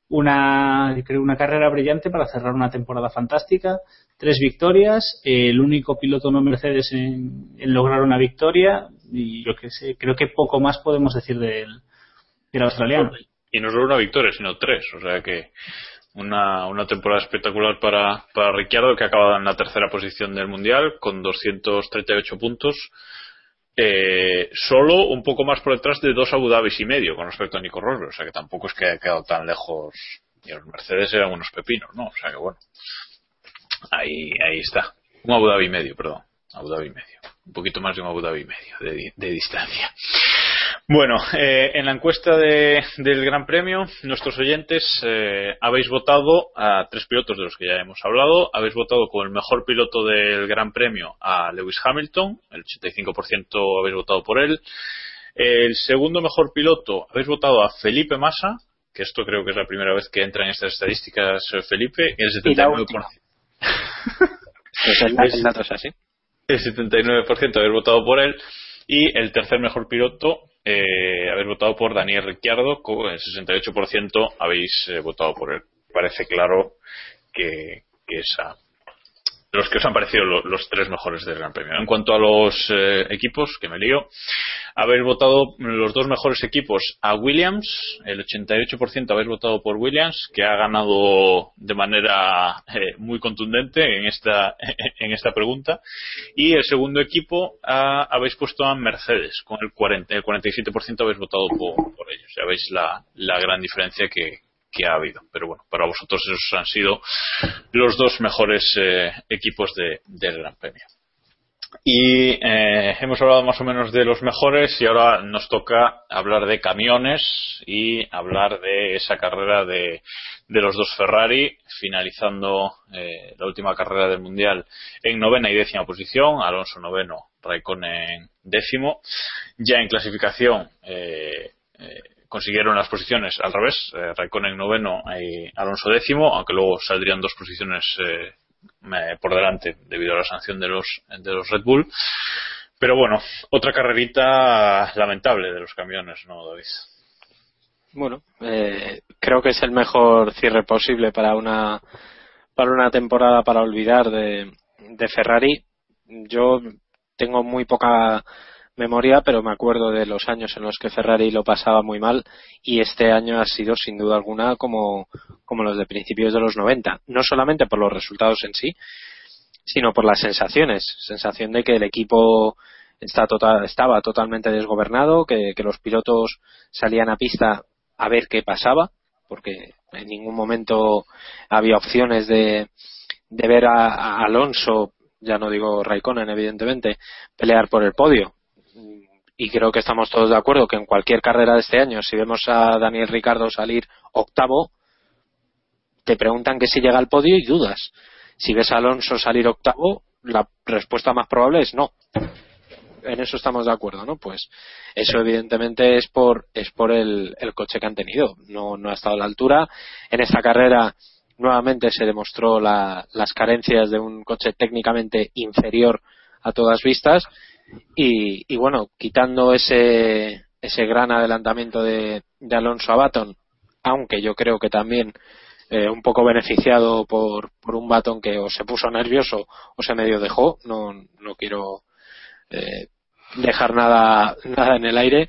una, creo una carrera brillante para cerrar una temporada fantástica, tres victorias, el único piloto no Mercedes en, lograr una victoria y que sé, creo que poco más podemos decir del, del australiano. Y no solo una victoria, sino tres, o sea que una, una temporada espectacular para, para Ricciardo que acaba en la tercera posición del mundial con 238 puntos eh, solo un poco más por detrás de dos Abu Dhabis y medio con respecto a Nico Rosberg, o sea que tampoco es que haya quedado tan lejos. Y los Mercedes eran unos pepinos, ¿no? O sea que bueno, ahí, ahí está. Un Abu Dhabi y medio, perdón. Abu Dhabi y medio. Un poquito más de un Abu Dhabi y medio de, de distancia. Bueno, eh, en la encuesta de, del Gran Premio, nuestros oyentes eh, habéis votado a tres pilotos de los que ya hemos hablado. Habéis votado como el mejor piloto del Gran Premio a Lewis Hamilton, el 85% habéis votado por él. El segundo mejor piloto habéis votado a Felipe Massa, que esto creo que es la primera vez que entra en estas estadísticas eh, Felipe, el 79%. [LAUGHS] pues el, el dato es así. El 79% habéis votado por él. Y el tercer mejor piloto, eh, habéis votado por Daniel Ricciardo, el 68% habéis eh, votado por él. Parece claro que esa, los que os han parecido lo, los tres mejores del Gran Premio. En cuanto a los eh, equipos, que me lío, habéis votado los dos mejores equipos a Williams, el 88% habéis votado por Williams, que ha ganado de manera eh, muy contundente en esta, [LAUGHS] en esta pregunta, y el segundo equipo a, habéis puesto a Mercedes, con el, 40, el 47% habéis votado por, por ellos. Ya veis la, la gran diferencia que, que ha habido. Pero bueno, para vosotros esos han sido los dos mejores eh, equipos de, del Gran Premio. Y eh, hemos hablado más o menos de los mejores y ahora nos toca hablar de camiones y hablar de esa carrera de, de los dos Ferrari, finalizando eh, la última carrera del Mundial en novena y décima posición, Alonso noveno, Raikkonen décimo. Ya en clasificación, eh, consiguieron las posiciones al revés, eh, Raikkonen noveno y Alonso décimo, aunque luego saldrían dos posiciones eh, por delante debido a la sanción de los, de los Red Bull. Pero bueno, otra carrerita lamentable de los camiones, ¿no, David? Bueno, eh, creo que es el mejor cierre posible para una para una temporada para olvidar de, de Ferrari. Yo tengo muy poca memoria, pero me acuerdo de los años en los que Ferrari lo pasaba muy mal y este año ha sido sin duda alguna como, como los de principios de los 90. No solamente por los resultados en sí, sino por las sensaciones. Sensación de que el equipo está total, estaba totalmente desgobernado, que, los pilotos salían a pista a ver qué pasaba, porque en ningún momento había opciones de, de ver a, a Alonso ya no digo Raikkonen evidentemente, pelear por el podio y creo que estamos todos de acuerdo que en cualquier carrera de este año, si vemos a Daniel Ricardo salir octavo, te preguntan que si llega al podio y dudas. Si ves a Alonso salir octavo, la respuesta más probable es no. En eso estamos de acuerdo, ¿no? Pues eso evidentemente es por es por el, coche que han tenido. No, no ha estado a la altura. En esta carrera nuevamente se demostró la, las carencias de un coche técnicamente inferior a todas vistas y, y bueno, quitando ese, ese gran adelantamiento de, Alonso a Baton, aunque yo creo que también eh, un poco beneficiado por, por un Baton que o se puso nervioso o se medio dejó, no, no quiero eh, dejar nada, nada en el aire.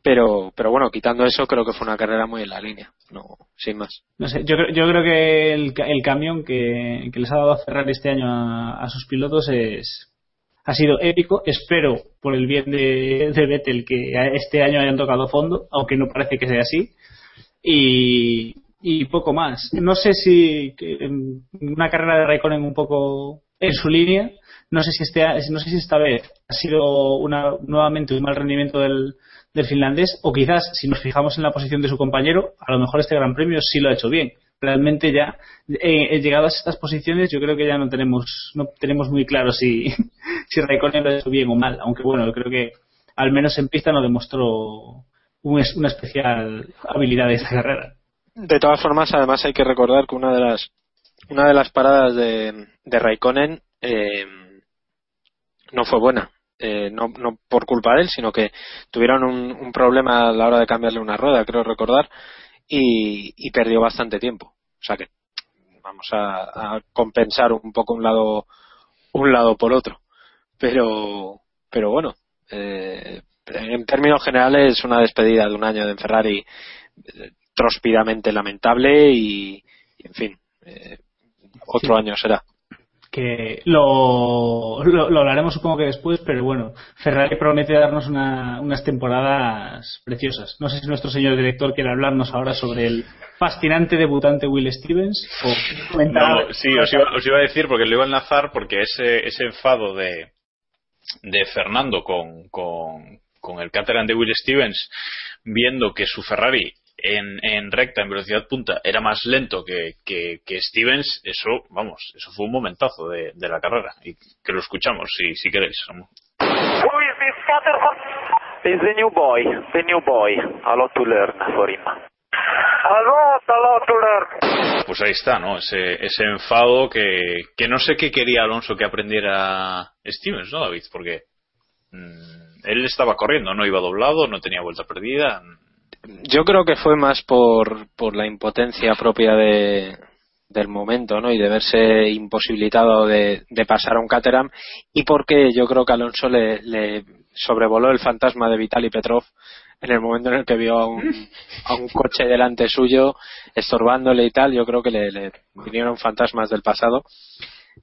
Pero, pero bueno, quitando eso, creo que fue una carrera muy en la línea, no, sin más. No sé, yo, yo creo que el, el camión que, que les ha dado a Ferrari este año a sus pilotos es ha sido épico. Espero, por el bien de, Vettel, que este año hayan tocado fondo, aunque no parece que sea así. Y, y poco más. No sé si em, una carrera de Raikkonen un poco en su línea. No sé si este no sé si esta vez ha sido una, nuevamente un mal rendimiento del, del finlandés o quizás si nos fijamos en la posición de su compañero a lo mejor este Gran Premio sí lo ha hecho bien realmente ya eh, eh, llegadas a estas posiciones yo creo que ya no tenemos no tenemos muy claro si [LAUGHS] si Raikkonen lo ha hecho bien o mal. Aunque bueno yo creo que al menos en pista no demostró un una especial habilidad de esta carrera. De todas formas, además hay que recordar que una de las una de las paradas de, de Raikkonen eh, no fue buena. Eh, no, no por culpa de él, sino que tuvieron un, un problema a la hora de cambiarle una rueda, creo recordar, y, y perdió bastante tiempo. O sea que vamos a, a compensar un poco un lado un lado por otro. Pero pero bueno, eh, en términos generales una despedida de un año de Ferrari eh, tróspidamente lamentable y, y, en fin, eh, otro Sí. año será. Que lo, lo, lo hablaremos supongo que después, pero bueno, Ferrari promete darnos una- unas temporadas preciosas. No sé si nuestro señor director quiere hablarnos ahora sobre el fascinante debutante Will Stevens o comentar. No, sí, os iba, os iba a decir porque lo iba a enlazar porque ese, ese enfado de, de Fernando con, con, con el Caterham de Will Stevens, viendo que su Ferrari en, en recta, en velocidad punta, era más lento que, que, que Stevens, eso, vamos, eso fue un momentazo de, de la carrera. Y que lo escuchamos, si, si queréis. Who is this Caterham? He's the new boy, the new boy. A lot to learn for him. A lot, a lot to learn. Pues ahí está, ¿no? Ese, ese enfado que, que no sé qué quería Alonso que aprendiera Stevens, ¿no, David? Porque mm, él estaba corriendo, no iba doblado, no tenía vuelta perdida. Yo creo que fue más por, por la impotencia propia de, del momento, ¿no? Y de verse imposibilitado de, de pasar a un Caterham y porque yo creo que Alonso le, le sobrevoló el fantasma de Vitaly Petrov en el momento en el que vio a un, a un coche delante suyo estorbándole y tal. Yo creo que le, vinieron fantasmas del pasado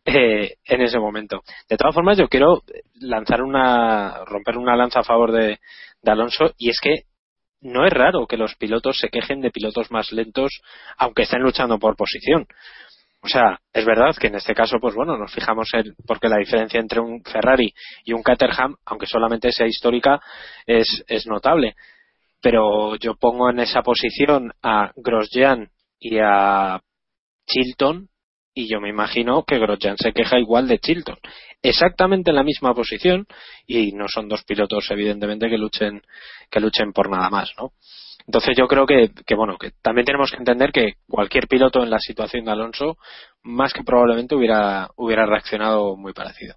eh, en ese momento. De todas formas, yo quiero lanzar una, romper una lanza a favor de Alonso y es que no es raro que los pilotos se quejen de pilotos más lentos aunque estén luchando por posición. O sea, es verdad que en este caso, pues bueno, nos fijamos en, porque la diferencia entre un Ferrari y un Caterham, aunque solamente sea histórica, es, es notable. Pero yo pongo en esa posición a Grosjean y a Chilton y yo me imagino que Grosjean se queja igual de Chilton. Exactamente en la misma posición y no son dos pilotos evidentemente que luchen que luchen por nada más, ¿no? Entonces yo creo que, que bueno que también tenemos que entender que cualquier piloto en la situación de Alonso más que probablemente hubiera hubiera reaccionado muy parecido.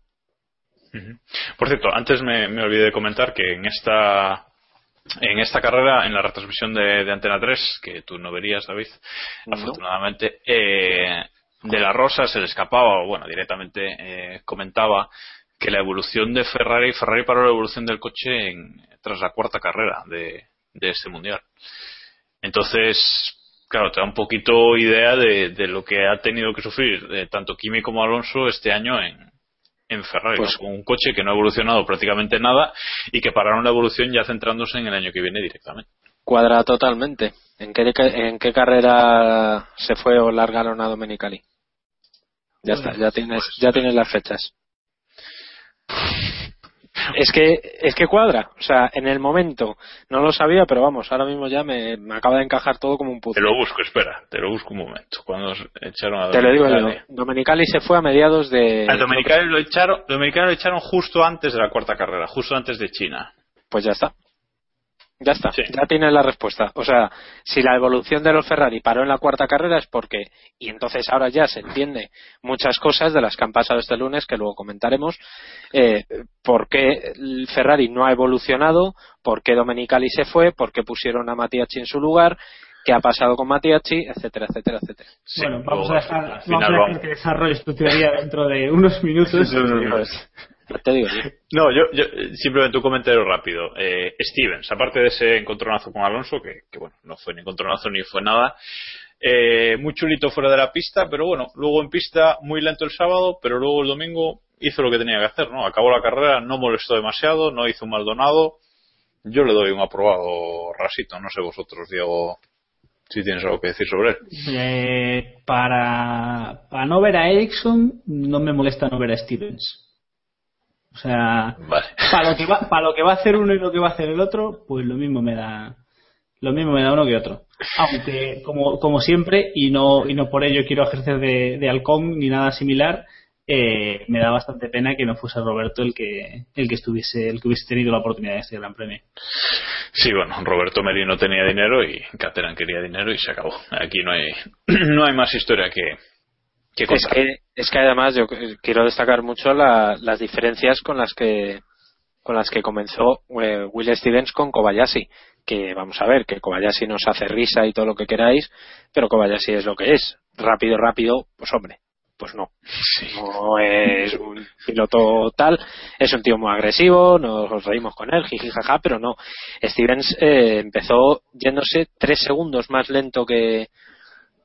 Por cierto, antes me, me olvidé de comentar que en esta en esta carrera, en la retransmisión de, de Antena 3, que tú no verías, David, afortunadamente, eh, de la Rosa se le escapaba, o bueno, directamente eh, comentaba que la evolución de Ferrari, Ferrari paró la evolución del coche en- tras la cuarta carrera de, de este mundial. Entonces, claro, te da un poquito idea de, de lo que ha tenido que sufrir eh, tanto Kimi como Alonso este año en, en Ferrari, Pues- con un coche que no ha evolucionado prácticamente nada y que pararon la evolución ya centrándose en el año que viene directamente. Cuadra totalmente. ¿En qué, en qué carrera se fue o largaron a Domenicali? Ya está, ya tienes, ya tienes las fechas. Es que, es que cuadra. O sea, en el momento no lo sabía, pero vamos, ahora mismo ya me, me acaba de encajar todo como un Te puzzle. lo busco, espera, te lo busco un momento. Cuando echaron a Te lo digo yo. Domenicali. Domenicali se fue a mediados de. A Domenicali lo echaron, Domenicali lo echaron justo antes de la cuarta carrera, justo antes de China. Pues ya está. Ya está, ya tienes la respuesta. O sea, si la evolución de los Ferrari paró en la cuarta carrera es porque, y entonces ahora ya se entiende muchas cosas de las que han pasado este lunes, que luego comentaremos, eh, por qué el Ferrari no ha evolucionado, por qué Domenicali se fue, por qué pusieron a Matiachi en su lugar, qué ha pasado con Matiachi, etcétera, etcétera, etcétera. bueno, vamos a dejar, vamos a dejar que desarrolles tu teoría dentro de unos minutos. [LAUGHS] Eso es- te digo yo. [LAUGHS] No, yo, yo simplemente un comentario rápido. Eh, Stevens, aparte de ese encontronazo con Alonso, que, que bueno, no fue ni encontronazo ni fue nada, eh, muy chulito fuera de la pista, pero bueno, luego en pista muy lento el sábado, pero luego el domingo hizo lo que tenía que hacer, ¿no? Acabó la carrera, no molestó demasiado, no hizo un Maldonado. Yo le doy un aprobado rasito, no sé vosotros, Diego, si tienes algo que decir sobre él. Eh, para, para no ver a Ericsson, no me molesta no ver a Stevens. O sea, Vale. [LAUGHS] para lo que va, para lo que va a hacer uno y lo que va a hacer el otro, pues lo mismo me da, lo mismo me da uno que otro. Aunque, como, como siempre, y no, y no por ello quiero ejercer de, de halcón ni nada similar, eh, me da bastante pena que no fuese Roberto el que, el que estuviese, el que hubiese tenido la oportunidad de este gran premio. Sí, bueno, Roberto Merino tenía dinero y Caterham quería dinero y se acabó. Aquí no hay, [CLEARS THROAT] no hay más historia que, Es que, es que además yo quiero destacar mucho la- las diferencias con las que con las que comenzó eh, Will Stevens con Kobayashi. Que vamos a ver, que Kobayashi nos hace risa y todo lo que queráis, pero Kobayashi es lo que es. Rápido, rápido, pues hombre, pues no. No es un piloto tal, es un tío muy agresivo, nos reímos con él, jiji jaja, pero no. Stevens eh, empezó yéndose tres segundos más lento que,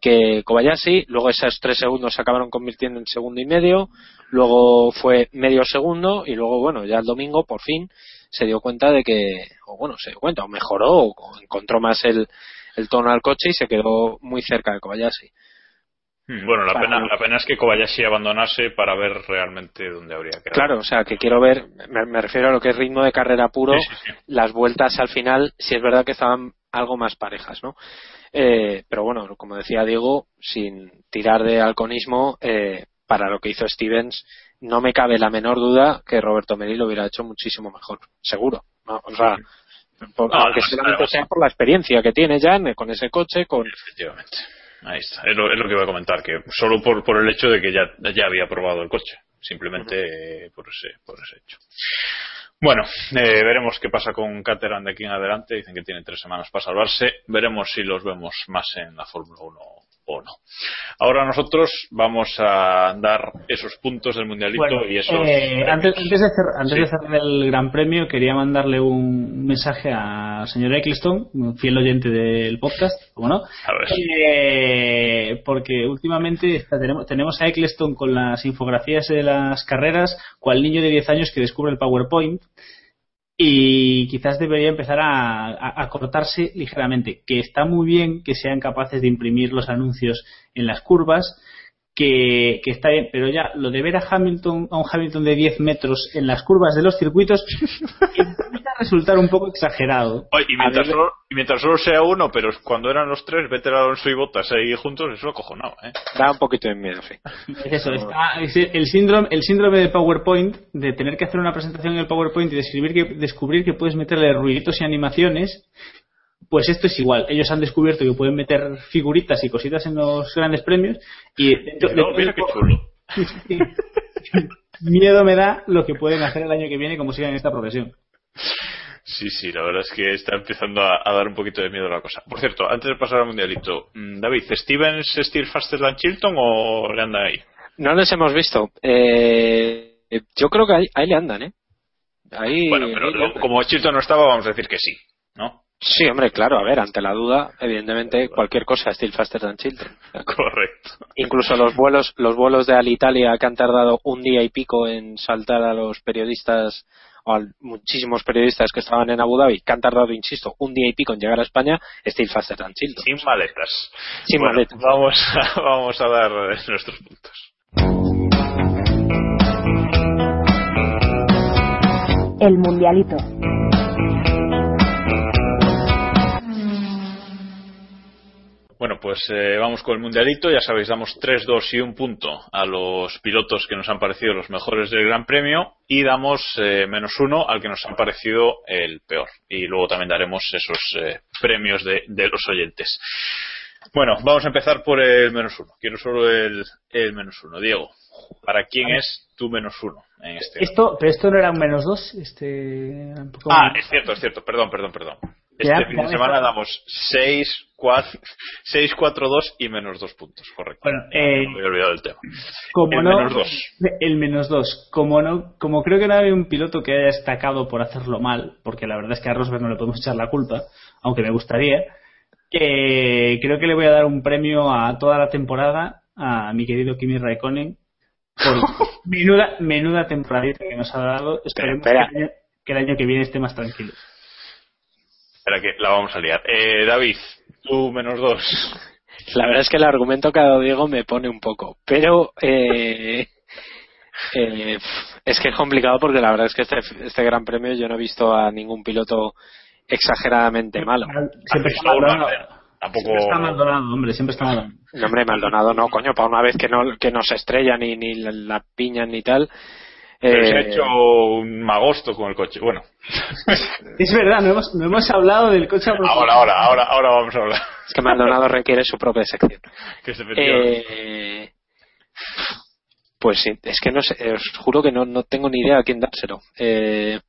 que Kobayashi, luego esos tres segundos se acabaron convirtiendo en segundo y medio, luego fue medio segundo y luego, bueno, ya el domingo por fin se dio cuenta de que, o bueno, se dio cuenta, o mejoró, o encontró más el, el tono al coche y se quedó muy cerca de Kobayashi. Mm, Bueno, la Para- pena, la pena es que Kobayashi abandonase para ver realmente dónde habría quedado. Claro, o sea, que quiero ver, me, me refiero a lo que es ritmo de carrera puro, Sí, sí, sí. las vueltas al final, si es verdad que estaban algo más parejas, ¿no? Eh, pero bueno, como decía Diego, sin tirar de halconismo, eh, para lo que hizo Stevens, no me cabe la menor duda que Roberto Meri lo hubiera hecho muchísimo mejor, seguro. ¿no? O sea, por- No, aunque solamente sea por la experiencia que tiene ya en- con ese coche, con Efectivamente. Ahí está. Es lo, es lo que iba a comentar, que solo por, por el hecho de que ya, ya había probado el coche. Simplemente eh, por, ese, por ese hecho. Bueno, eh, veremos qué pasa con Caterham de aquí en adelante. Dicen que tienen tres semanas para salvarse. Veremos si los vemos más en la Fórmula 1 o no. Ahora nosotros vamos a dar esos puntos del mundialito Bueno, y esos. eh, antes, antes de cerrar, antes Sí. de cerrar el Gran Premio, quería mandarle un mensaje al señor Eccleston, un fiel oyente del podcast, como no. Eh, porque últimamente está- tenemos, tenemos a Eccleston con las infografías de las carreras, cual niño de 10 años que descubre el PowerPoint. Y quizás debería empezar a, a- a cortarse ligeramente. Que está muy bien que sean capaces de imprimir los anuncios en las curvas, que, que está bien, pero ya lo de ver a Hamilton, a un Hamilton de 10 metros en las curvas de los circuitos, [LAUGHS] empieza a resultar un poco exagerado. Oye, y, mientras solo, y mientras solo sea uno, pero cuando eran los tres, Vettel, Alonso y Bottas ahí juntos, eso acojonado, ¿eh? da un poquito de miedo, sí. Es eso, está- es el síndrome, el síndrome de PowerPoint, de tener que hacer una presentación en el PowerPoint y describir que, descubrir que puedes meterle ruiditos y animaciones, pues esto es igual. Ellos han descubierto que pueden meter figuritas y cositas en los grandes premios y dentro- No, dentro mira de qué chulo. [LAUGHS] miedo me da lo que pueden hacer el año que viene como sigan en esta profesión. Sí, sí, la verdad es que está empezando a, a dar un poquito de miedo la cosa. Por cierto, antes de pasar al mundialito, mm, David, ¿Stevens still faster than Chilton o le anda ahí? No les hemos visto. Eh, yo creo que ahí, ahí le andan, ¿eh? Ahí, Bueno, pero ahí le lo- andan. como Chilton no estaba, vamos a decir que sí. Sí, hombre, claro, a ver, ante la duda, evidentemente cualquier cosa es still faster than children. Correcto. Incluso los vuelos, los vuelos de Alitalia que han tardado un día y pico en saltar a los periodistas, o a muchísimos periodistas que estaban en Abu Dhabi, que han tardado, insisto, un día y pico en llegar a España, still faster than children. Sin maletas. Sin Bueno, maletas. Vamos a, [LAUGHS] vamos a dar eh, nuestros puntos. El Mundialito. Bueno, pues eh, vamos con el mundialito. Ya sabéis, damos 3, 2 y un punto a los pilotos que nos han parecido los mejores del Gran Premio y damos eh, menos uno al que nos ha parecido el peor. Y luego también daremos esos eh, premios de, de los oyentes. Bueno, vamos a empezar por el menos uno. Quiero solo el, el menos uno. Diego, ¿para quién es tu menos uno en este? Esto, pero esto no era un menos dos, este. un poco- Ah, es cierto, es cierto. Perdón, perdón, perdón. Este fin de semana está- damos 6, 4, 6, 4, 2 y menos 2 puntos, correcto. Bueno, eh, me había olvidado del tema. Como El no, menos dos. El menos dos. Como no, como creo que no hay un piloto que haya destacado por hacerlo mal, porque la verdad es que a Rosberg no le podemos echar la culpa, aunque me gustaría, que creo que le voy a dar un premio a toda la temporada a mi querido Kimi Raikkonen por [LAUGHS] menuda, menuda temporadita que nos ha dado. Esperemos espera. Que, el año, que el año que viene esté más tranquilo. Espera que la vamos a liar. Eh, David, tú menos 2. La verdad es que el argumento que ha dado Diego me pone un poco, pero eh, eh, es que es complicado porque la verdad es que este, este Gran Premio yo no he visto a ningún piloto exageradamente malo. Siempre está Maldonado. Tampoco. Siempre está Maldonado, hombre, siempre está Maldonado. No, hombre, Maldonado no, coño, para una vez que no, que no se estrella ni, ni la, la piñan ni tal. Pero se ha eh, hecho un magosto con el coche. Bueno, [LAUGHS] Es verdad, no hemos, no hemos hablado del coche ahora, ahora, ahora, ahora vamos a hablar. es que Maldonado requiere su propia sección. Que se. Eh, pues sí, es que no sé, os juro que no, no tengo ni idea a quién dárselo. Eh,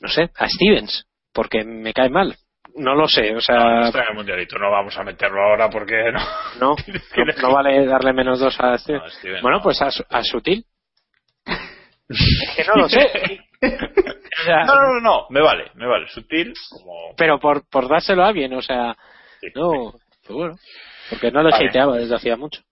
no sé, a Stevens, porque me cae mal. No lo sé, o No, sea, está en el mundialito, no vamos a meterlo ahora porque no. no, [LAUGHS] no, no vale darle menos dos a Stevens. No, Stevens bueno, no. pues a Sutil. Es que no lo sé. [LAUGHS] O sea, No, no, no, no, me vale, me vale. Sutil, como. pero por, por dárselo a alguien, o sea, Sí. no, pues bueno, porque no lo Vale. desde hacía mucho.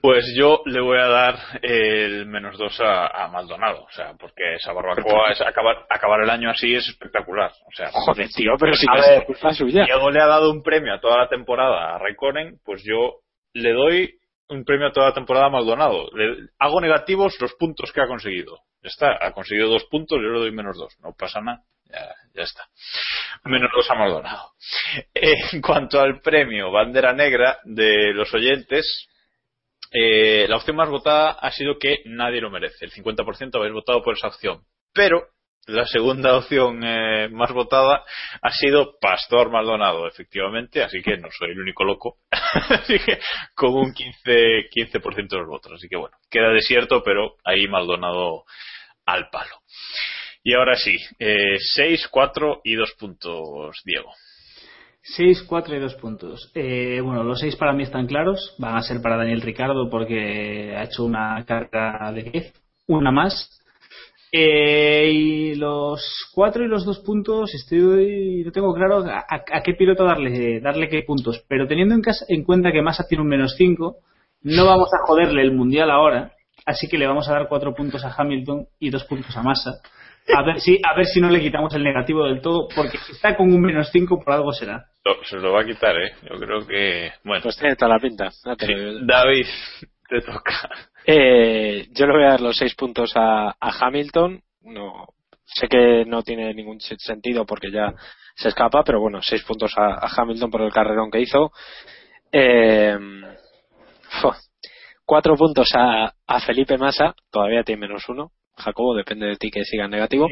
Pues yo le voy a dar el menos dos a, a Maldonado, o sea, porque esa barbacoa, es acabar, acabar el año así es espectacular. O sea, Joder, tío, pero si no es culpa suya. Diego le ha dado un premio a toda la temporada a Raikkonen, pues yo le doy un premio a toda la temporada a Maldonado. Le, hago negativos los puntos que ha conseguido. Ya está, ha conseguido dos puntos, yo le doy menos dos. No pasa nada, ya, ya está. Menos dos a Maldonado. En cuanto al premio Bandera Negra de los oyentes, eh, la opción más votada ha sido que nadie lo merece. El 50% habéis votado por esa opción. Pero la segunda [LAUGHS] opción eh, más votada ha sido Pastor Maldonado, efectivamente, así que no soy el único loco. [LAUGHS] así que con un 15%, 15 de los votos. Así que bueno, queda desierto, pero ahí Maldonado al palo. Y ahora sí, 6, 4 y 2 puntos, Diego. 6, 4 y 2 puntos. Eh, bueno, los 6 para mí están claros. Van a ser para Daniel Ricardo porque ha hecho una carga de 10. Una más. Eh, y los 4 y los 2 puntos estoy no tengo claro a, a- a qué piloto darle darle qué puntos. Pero teniendo en, casa- en cuenta que Massa tiene un menos 5, no vamos a joderle el mundial ahora. Así que le vamos a dar 4 puntos a Hamilton y 2 puntos a Massa. A ver si, a ver si no le quitamos el negativo del todo, porque si está con un menos 5 por algo será. Se lo va a quitar, ¿eh? Yo creo que... Bueno, Pues tiene toda la pinta. te sí. David, te toca. Eh, yo le voy a dar los seis puntos a, a Hamilton. No, sé que no tiene ningún se- sentido porque ya se escapa, pero bueno, seis puntos a, a Hamilton por el carrerón que hizo. Eh, cuatro puntos a, a Felipe Massa, todavía tiene menos uno. Jacobo, depende de ti que siga negativo.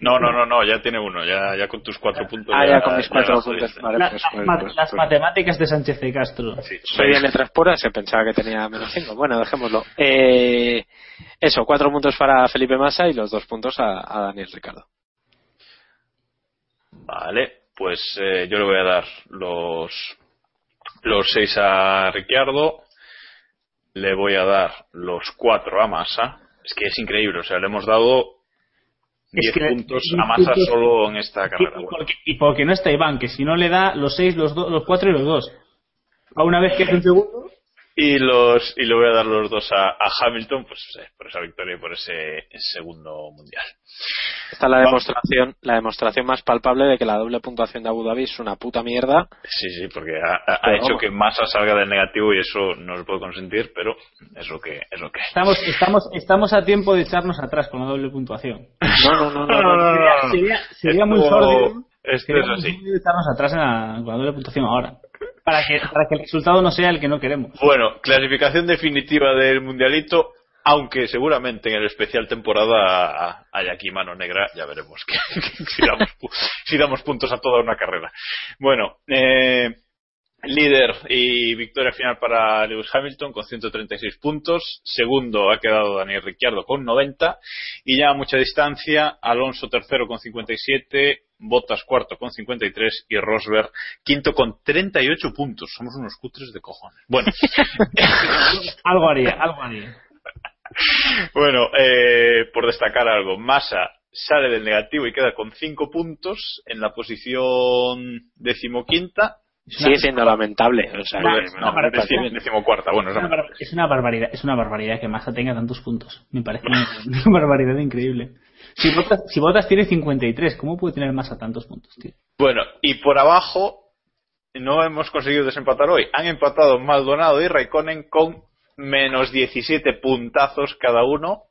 No, no, no, no, ya tiene uno, ya, ya con tus cuatro puntos. Ah, ya con mis cuatro puntos. Vale, La- pues, las pues, pues, las pues. matemáticas de Sánchez de Castro. Sí, Soy en letras puras, se pensaba que tenía menos 5. Bueno, dejémoslo. Eh, eso, cuatro puntos para Felipe Massa y los dos puntos a, a Daniel Ricardo. Vale, pues eh, yo le voy a dar los, los seis a Ricciardo, le voy a dar los cuatro a Massa. Es que es increíble, o sea, le hemos dado Es 10 que- puntos a Massa solo en esta carrera. Porque, y porque no está Iván, que si no le da los 6, los, do- los 4 y los 2. A una vez que es un segundo. Y los y le voy a dar los dos a, a Hamilton, pues eh, por esa victoria y por ese segundo mundial. Esta es la demostración, la demostración más palpable de que la doble puntuación de Abu Dhabi es una puta mierda. Sí, sí, porque ha, ha- ha Pero hecho vamos. que Massa salga del negativo y eso no se puede consentir, pero es lo que es lo que. Estamos, estamos, estamos a tiempo de echarnos atrás con la doble puntuación. No, no, no, no. no. Sería, sería, sería muy Esto- sórdido. Esto sería es muy así. sórdido echarnos atrás en la, con la doble puntuación ahora. Para que, para que el resultado no sea el que no queremos. Bueno, clasificación definitiva del mundialito, aunque seguramente en el especial temporada haya aquí mano negra, ya veremos que, [LAUGHS] si, damos, si damos puntos a toda una carrera. Bueno, eh, líder y victoria final para Lewis Hamilton con 136 puntos. Segundo ha quedado Daniel Ricciardo con 90. Y ya a mucha distancia, Alonso tercero con 57, Bottas cuarto con 53 y Rosberg quinto con 38 puntos. Somos unos cutres de cojones. Bueno, [LAUGHS] algo haría, algo haría. bueno, eh, por destacar algo, Massa sale del negativo y queda con 5 puntos en la posición decimoquinta. Sigue siendo lamentable. O sea, No, no, decim- decimocuarta. Bueno, es una, es barbaridad, es una barbaridad que Massa tenga tantos puntos. Me parece una barbaridad increíble. Si Bottas, si Bottas tiene 53, ¿cómo puede tener Massa tantos puntos? Bueno, y por abajo no hemos conseguido desempatar hoy. Han empatado Maldonado y Raikkonen con menos 17 puntazos cada uno.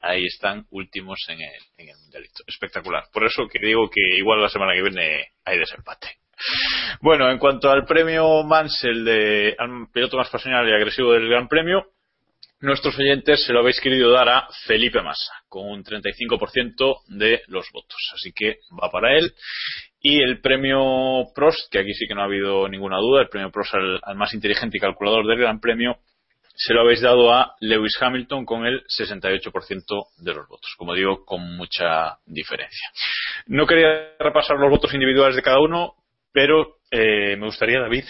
Ahí están últimos en el, en el mundialito. Espectacular. Por eso que digo que igual la semana que viene hay desempate. Bueno, en cuanto al premio Mansell de al piloto más pasional y agresivo del Gran Premio, nuestros oyentes se lo habéis querido dar a Felipe Massa, con un 35% de los votos. Así que va para él. Y el premio Prost, que aquí sí que no ha habido ninguna duda, el premio Prost al, más inteligente y calculador del Gran Premio, se lo habéis dado a Lewis Hamilton con el 68% de los votos. Como digo, con mucha diferencia. No quería repasar los votos individuales de cada uno, pero eh, me gustaría, David,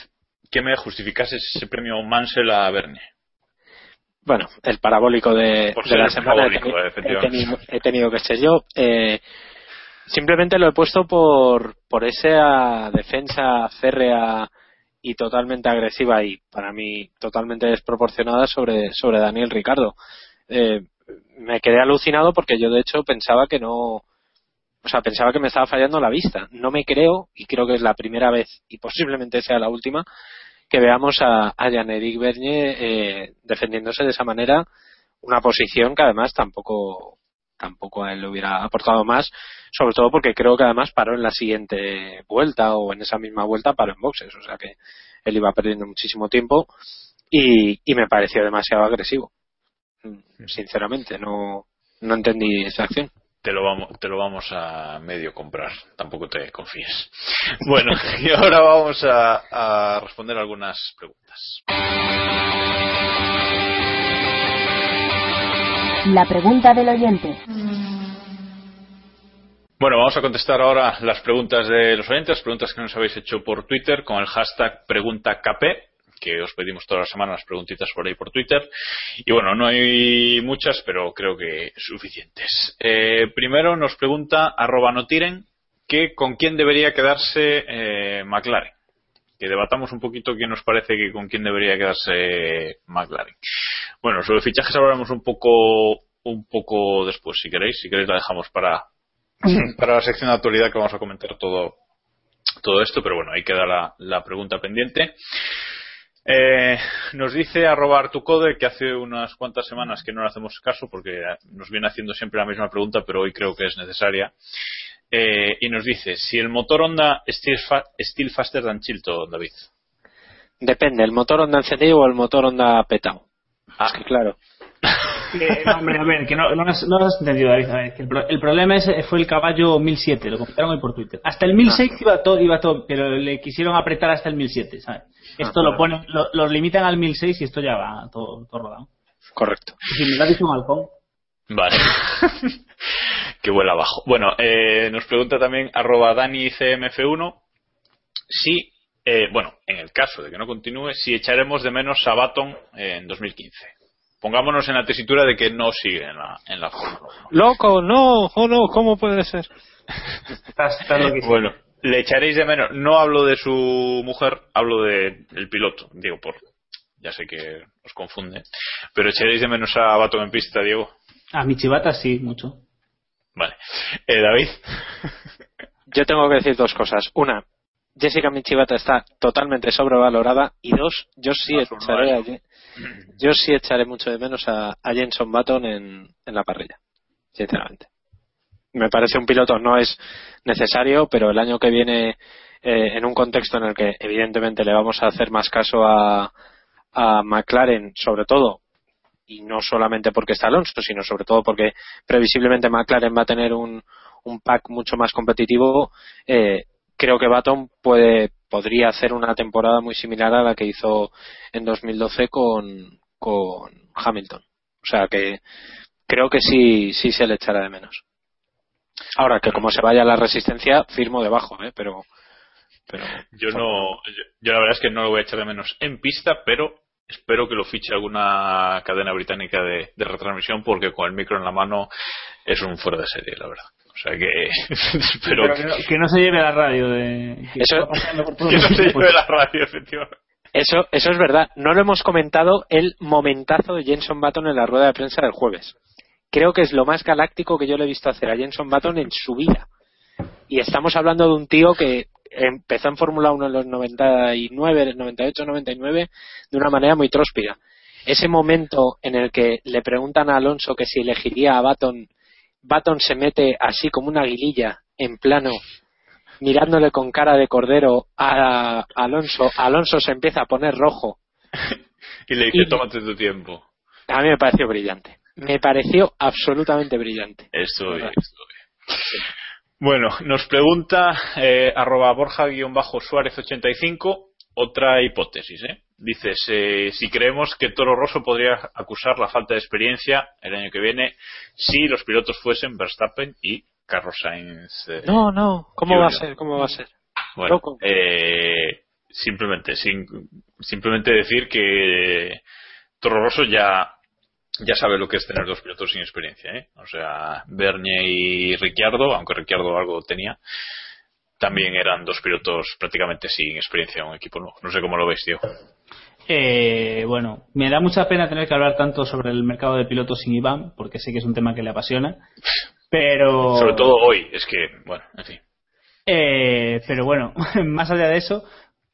que me justificases ese premio Mansell a Bernie. Bueno, el parabólico de, la semana tenido, he tenido que ser yo. Eh, simplemente lo he puesto por, por esa defensa férrea y totalmente agresiva y para mí totalmente desproporcionada sobre, sobre Daniel Ricardo. Eh, me quedé alucinado porque yo de hecho pensaba que no, o sea, pensaba que me estaba fallando la vista. No me creo, y creo que es la primera vez, y posiblemente sea la última, que veamos a, a Jan-Eric Bernier eh, defendiéndose de esa manera, una posición que además tampoco tampoco a él le hubiera aportado más, sobre todo porque creo que además paró en la siguiente vuelta o en esa misma vuelta paró en boxes, o sea que él iba perdiendo muchísimo tiempo y, y me pareció demasiado agresivo. Sinceramente, no, no entendí esa acción. Te lo, vamos, te lo vamos a medio comprar, tampoco te confíes. Bueno, [LAUGHS] y ahora vamos a, a responder algunas preguntas. La pregunta del oyente. Bueno, vamos a contestar ahora las preguntas de los oyentes, preguntas que nos habéis hecho por Twitter con el hashtag PreguntaKP, que os pedimos todas las semanas preguntitas por ahí por Twitter. Y bueno, no hay muchas, pero creo que suficientes. Eh, primero nos pregunta arroba no tiren que con quién debería quedarse eh, McLaren. Que debatamos un poquito quién nos parece que con quién debería quedarse McLaren. Bueno, sobre fichajes hablaremos un poco un poco después, si queréis. Si queréis la dejamos para [LAUGHS] para la sección de actualidad que vamos a comentar todo, todo esto, pero bueno, ahí queda la, la pregunta pendiente. Eh, nos dice arroba Artucode que hace unas cuantas semanas que no le hacemos caso porque nos viene haciendo siempre la misma pregunta, pero hoy creo que es necesaria. Eh, y nos dice si el motor Honda still, fa- still faster than Chilton, David. Depende, el motor onda encendido o el motor onda petado. Ah. Es que claro. No, hombre, a ver, que no, no, has, no has entendido, David. A ver, que el, pro- el problema es, fue el caballo 1007, lo comentaron hoy por Twitter. Hasta el 1006 iba todo, iba todo, pero le quisieron apretar hasta el 1007, ¿sabes? Esto lo ponen, lo, lo limitan al 1006 y esto ya va todo, todo rodado. Correcto. Y si me lo un halcón. Vale. [LAUGHS] que vuela abajo. Bueno, eh, nos pregunta también arroba DaniCMF1 si, eh, bueno, en el caso de que no continúe, si echaremos de menos a Baton en 2015. Pongámonos en la tesitura de que no sigue en la, en la Fórmula 1. Loco, no, oh no, ¿cómo puede ser? Estás. Bueno, le echaréis de menos. No hablo de su mujer, hablo de el piloto. Digo, por. Ya sé que os confunde. Pero echaréis de menos a Baton en pista, Diego. A mi chivata sí, mucho. Vale. Eh, David. Yo tengo que decir dos cosas. Una, Jessica Michibata está totalmente sobrevalorada. Y dos, yo sí echaré a Je- [CLEARS THROAT] yo sí echaré mucho de menos a, a Jenson Button en, en la parrilla. Sinceramente. Me parece un piloto, no es necesario, pero el año que viene, eh, en un contexto en el que evidentemente le vamos a hacer más caso a, McLaren, sobre todo, y no solamente porque está Alonso, sino sobre todo porque previsiblemente McLaren va a tener un, un pack mucho más competitivo, eh, creo que Baton puede, podría hacer una temporada muy similar a la que hizo en 2012 con, con Hamilton. O sea que creo que sí, sí se le echará de menos. Ahora que como se vaya la resistencia, firmo debajo, ¿eh? pero, pero yo no, yo, la verdad es que no lo voy a echar de menos en pista, pero espero que lo fiche alguna cadena británica de, de retransmisión porque con el micro en la mano es un fuera de serie, la verdad. O sea que [LAUGHS] Pero que, no, que no se lleve la radio de que Eso- por [LAUGHS] no se lleve la radio, efectivamente. Eso, eso es verdad. No lo hemos comentado el momentazo de Jenson Button en la rueda de prensa del jueves. Creo que es lo más galáctico que yo le he visto hacer a Jenson Button en su vida. Y estamos hablando de un tío que empezó en Fórmula 1 en los 99, 98, 99 de una manera muy tróspida. Ese momento en el que le preguntan a Alonso que si elegiría a Button, Button se mete así como una aguililla en plano mirándole con cara de cordero a Alonso, Alonso se empieza a poner rojo. [LAUGHS] Y le dice, Y- tómate tu tiempo. A mí me pareció brillante. Me pareció absolutamente brillante. Estoy, estoy. Bueno, nos pregunta eh, arroba borja-suárez85 otra hipótesis. ¿eh? Dice, se- si creemos que Toro Rosso podría acusar la falta de experiencia el año que viene si los pilotos fuesen Verstappen y Carlos Sainz. eh, No, no. ¿Cómo va a ser? ¿Cómo va a ser? Bueno, eh, simplemente, sin- simplemente decir que Toro Rosso ya, ya sabe lo que es tener dos pilotos sin experiencia, ¿eh? O sea, Bernie y Ricciardo, aunque Ricciardo algo tenía, también eran dos pilotos prácticamente sin experiencia en un equipo nuevo. No sé cómo lo veis, tío. Eh, bueno, me da mucha pena tener que hablar tanto sobre el mercado de pilotos sin Iván, porque sé que es un tema que le apasiona. Pero. Sobre todo hoy, es que, bueno, en fin. Eh, pero bueno, [LAUGHS] más allá de eso,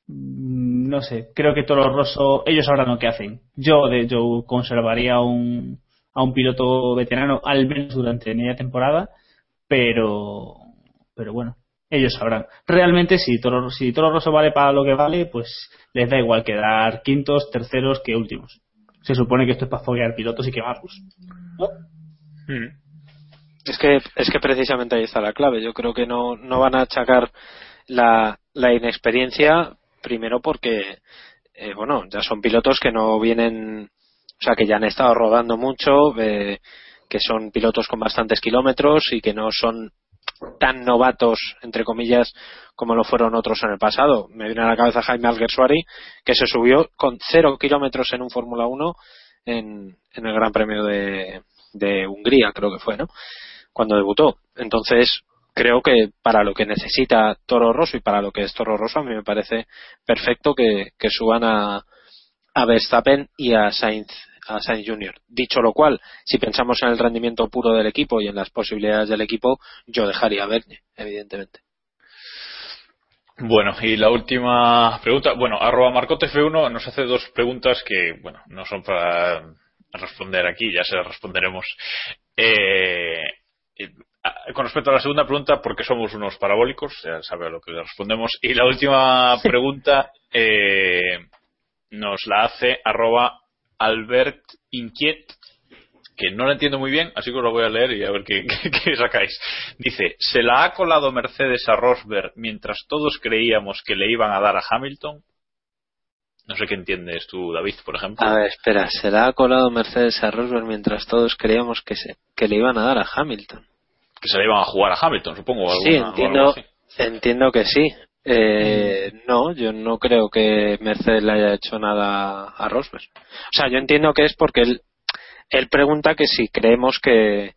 no sé, creo que Toro Rosso, ellos sabrán lo que hacen. Yo, de yo conservaría a un, a un piloto veterano al menos durante media temporada, pero, pero bueno, ellos sabrán. Realmente, si Toro, si Toro Rosso vale para lo que vale, pues les da igual quedar quintos, terceros que últimos. Se supone que esto es para foguear pilotos y quemarlos. ¿no? Mm. Es que, es que precisamente ahí está la clave. Yo creo que no, no van a achacar la, la inexperiencia, primero porque, eh, bueno, ya son pilotos que no vienen, o sea, que ya han estado rodando mucho, eh, que son pilotos con bastantes kilómetros y que no son tan novatos, entre comillas, como lo fueron otros en el pasado. Me viene a la cabeza Jaime Alguersuari, que se subió con cero kilómetros en un Fórmula 1 en, el Gran Premio de, de Hungría, creo que fue, ¿no? Cuando debutó. Entonces, creo que para lo que necesita Toro Rosso y para lo que es Toro Rosso, a mí me parece perfecto que, que suban a, a Verstappen y a Sainz, a Sainz Jr. Dicho lo cual, si pensamos en el rendimiento puro del equipo y en las posibilidades del equipo, yo dejaría a Bernie, evidentemente. Bueno, y la última pregunta. Bueno, arroba marcotf1 nos hace dos preguntas que, bueno, no son para responder aquí, ya se las responderemos. Eh, y, a- con respecto a la segunda pregunta, porque somos unos parabólicos, ya sabe a lo que le respondemos. Y la última [LAUGHS] pregunta eh, nos la hace arroba Albert Inquiet, que no la entiendo muy bien, así que os lo voy a leer y a ver qué, [LAUGHS] qué- qué sacáis. Dice, ¿se la ha colado Mercedes a Rosberg mientras todos creíamos que le iban a dar a Hamilton? No sé qué entiendes tú, David, por ejemplo. A ver, espera, ¿se la ha colado Mercedes a Rosberg mientras todos creíamos que, se, que le iban a dar a Hamilton? Que se la iban a jugar a Hamilton, supongo. Sí, entiendo, entiendo que sí. Eh, no, yo no creo que Mercedes le haya hecho nada a Rosberg. O sea, yo entiendo que es porque él, él pregunta que si creemos que,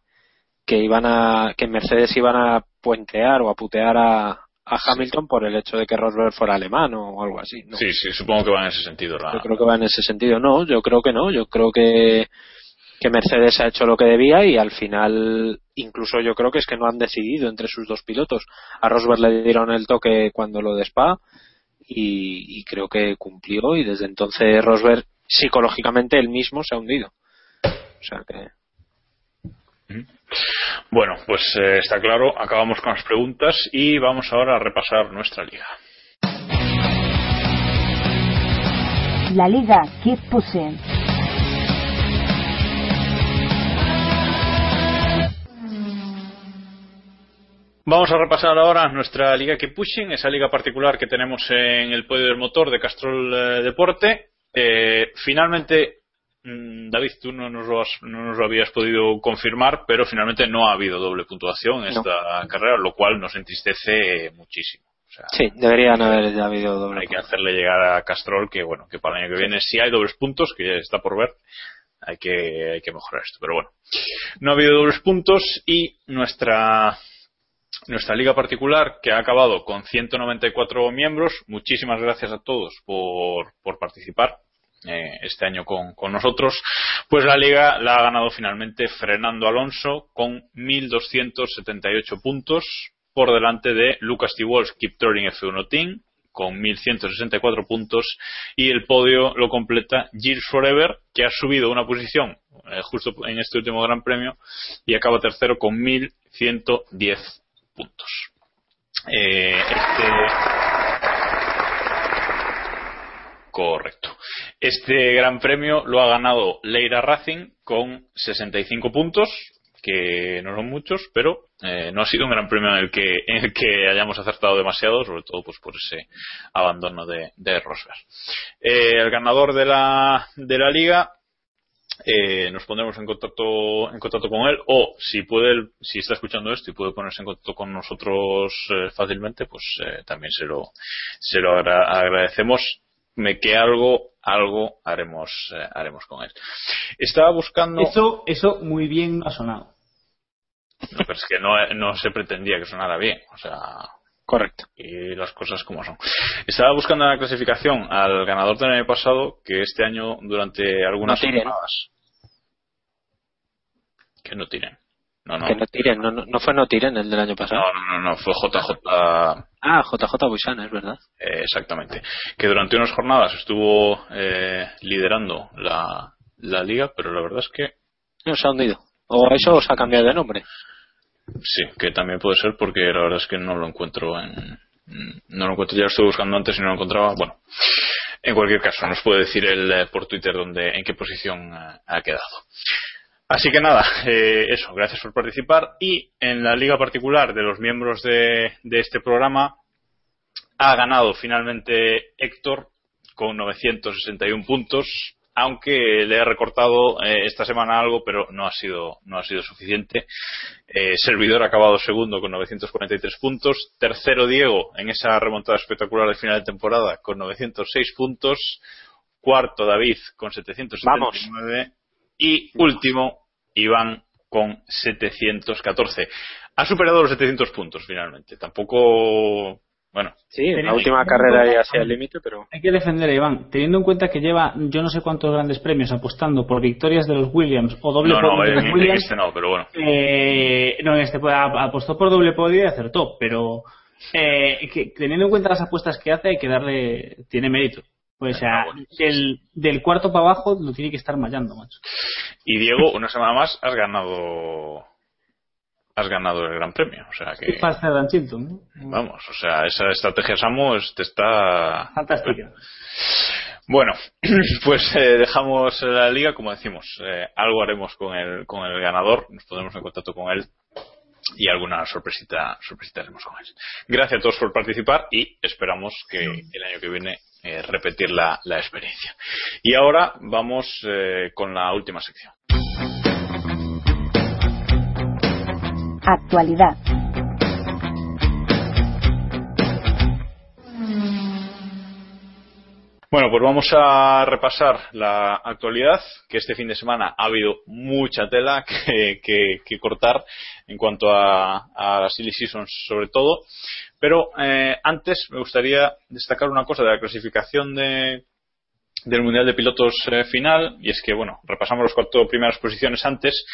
que iban a, que Mercedes iban a puentear o a putear a, a Hamilton por el hecho de que Rosberg fuera alemán o algo así. ¿no? Sí, sí, supongo que va en ese sentido. La... Yo creo que va en ese sentido. No, yo creo que no. Yo creo que, que Mercedes ha hecho lo que debía y al final, incluso yo creo que es que no han decidido entre sus dos pilotos. A Rosberg le dieron el toque cuando lo de Spa y, y creo que cumplió y desde entonces Rosberg psicológicamente él mismo se ha hundido. O sea que. Bueno, pues eh, está claro, acabamos con las preguntas y vamos ahora a repasar nuestra liga. La Liga Keep Pushing. Vamos a repasar ahora nuestra liga que pushing, esa liga particular que tenemos en el podio del motor de Castrol eh, Deporte. Eh, finalmente mm, David, tú no nos, lo has, no nos lo habías podido confirmar, pero finalmente no ha habido doble puntuación en esta carrera, lo cual nos entristece muchísimo. O sea, Sí, deberían haber habido doble. hay que hacerle llegar a Castrol que bueno que para el año que viene si hay dobles puntos que ya está por ver hay que hay que mejorar esto pero bueno no ha habido dobles puntos y nuestra nuestra liga particular que ha acabado con 194 miembros muchísimas gracias a todos por, por participar eh, este año con, con nosotros pues la liga la ha ganado finalmente Fernando Alonso con 1278 puntos por delante de Lucas T. Walsh Keep Touring F1 Team con 1164 puntos y el podio lo completa Gears Forever que ha subido una posición eh, justo en este último gran premio y acaba tercero con 1110 puntos. Eh, este... Correcto. Este gran premio lo ha ganado Leira Racing con 65 puntos, que no son muchos, pero eh, no ha sido un gran premio en el que [LAUGHS] en el que hayamos acertado demasiado, sobre todo pues por ese abandono de, Rosberg. Eh, el ganador de la de la liga eh, nos pondremos en contacto en contacto con él o si puede si está escuchando esto y puede ponerse en contacto con nosotros eh, fácilmente pues eh, también se lo se lo agra- agradecemos me que algo algo haremos eh, haremos con él estaba buscando Eso, eso muy bien ha sonado. no, pero es que no, no se pretendía que sonara bien o sea Correcto. y las cosas como son. Estaba buscando en la clasificación al ganador del año pasado, que este año durante algunas No tiren. jornadas que no tiren. No, no. Que no tiren, no, no, no fue no tiren el del año pasado. No, no, no, no, fue JJ Ah, JJ Buisana, es verdad. eh, exactamente. Que durante unas jornadas estuvo eh, liderando la, la liga, pero la verdad es que No se ha hundido. O eso os ha cambiado de nombre. Sí, que también puede ser porque la verdad es que no lo encuentro en. No lo encuentro, ya lo estuve buscando antes y no lo encontraba. Bueno, en cualquier caso, nos puede decir él eh, por Twitter dónde, en qué posición eh, ha quedado. Así que nada, eh, eso, gracias por participar. Y en la liga particular de los miembros de, de este programa ha ganado finalmente Héctor con 961 puntos, aunque le he recortado eh, esta semana algo, pero no ha sido, no ha sido suficiente. Eh, Servidor ha acabado segundo con 943 puntos, tercero Diego en esa remontada espectacular de final de temporada con 906 puntos, cuarto David con 779 y último Iván con 714. Ha superado los 700 puntos finalmente. Tampoco, bueno, Sí, la última carrera ya hacia el límite, pero Hay que defender a Iván, teniendo en cuenta que lleva yo no sé cuántos grandes premios apostando por victorias de los Williams o doble no, no, podio de en, los en Williams. este no, pero bueno. Eh, no, en este ap- apostó por doble podio y acertó, pero eh, que, teniendo en cuenta las apuestas que hace hay que darle, tiene mérito. Pues, o sea, Ah, bueno. del, del cuarto para abajo lo tiene que estar mallando, macho. Y Diego, una semana más has ganado has ganado el Gran Premio, o sea que vamos, o sea, esa estrategia Samu te está Fantástica. Bueno, [CLEARS THROAT] pues eh, dejamos la liga, como decimos, eh, algo haremos con el, con el ganador, nos pondremos en contacto con él y alguna sorpresita, sorpresita haremos con él. Gracias a todos por participar y esperamos que el año que viene eh, repetir la, la experiencia. Y ahora vamos eh, con la última sección. Actualidad. Bueno, pues vamos a repasar la actualidad, que este fin de semana ha habido mucha tela [LAUGHS] que, cortar en cuanto a, a la Silly Seasons sobre todo. Pero eh, antes me gustaría destacar una cosa de la clasificación de, del Mundial de Pilotos eh, final, y es que, bueno, repasamos las cuatro primeras posiciones antes,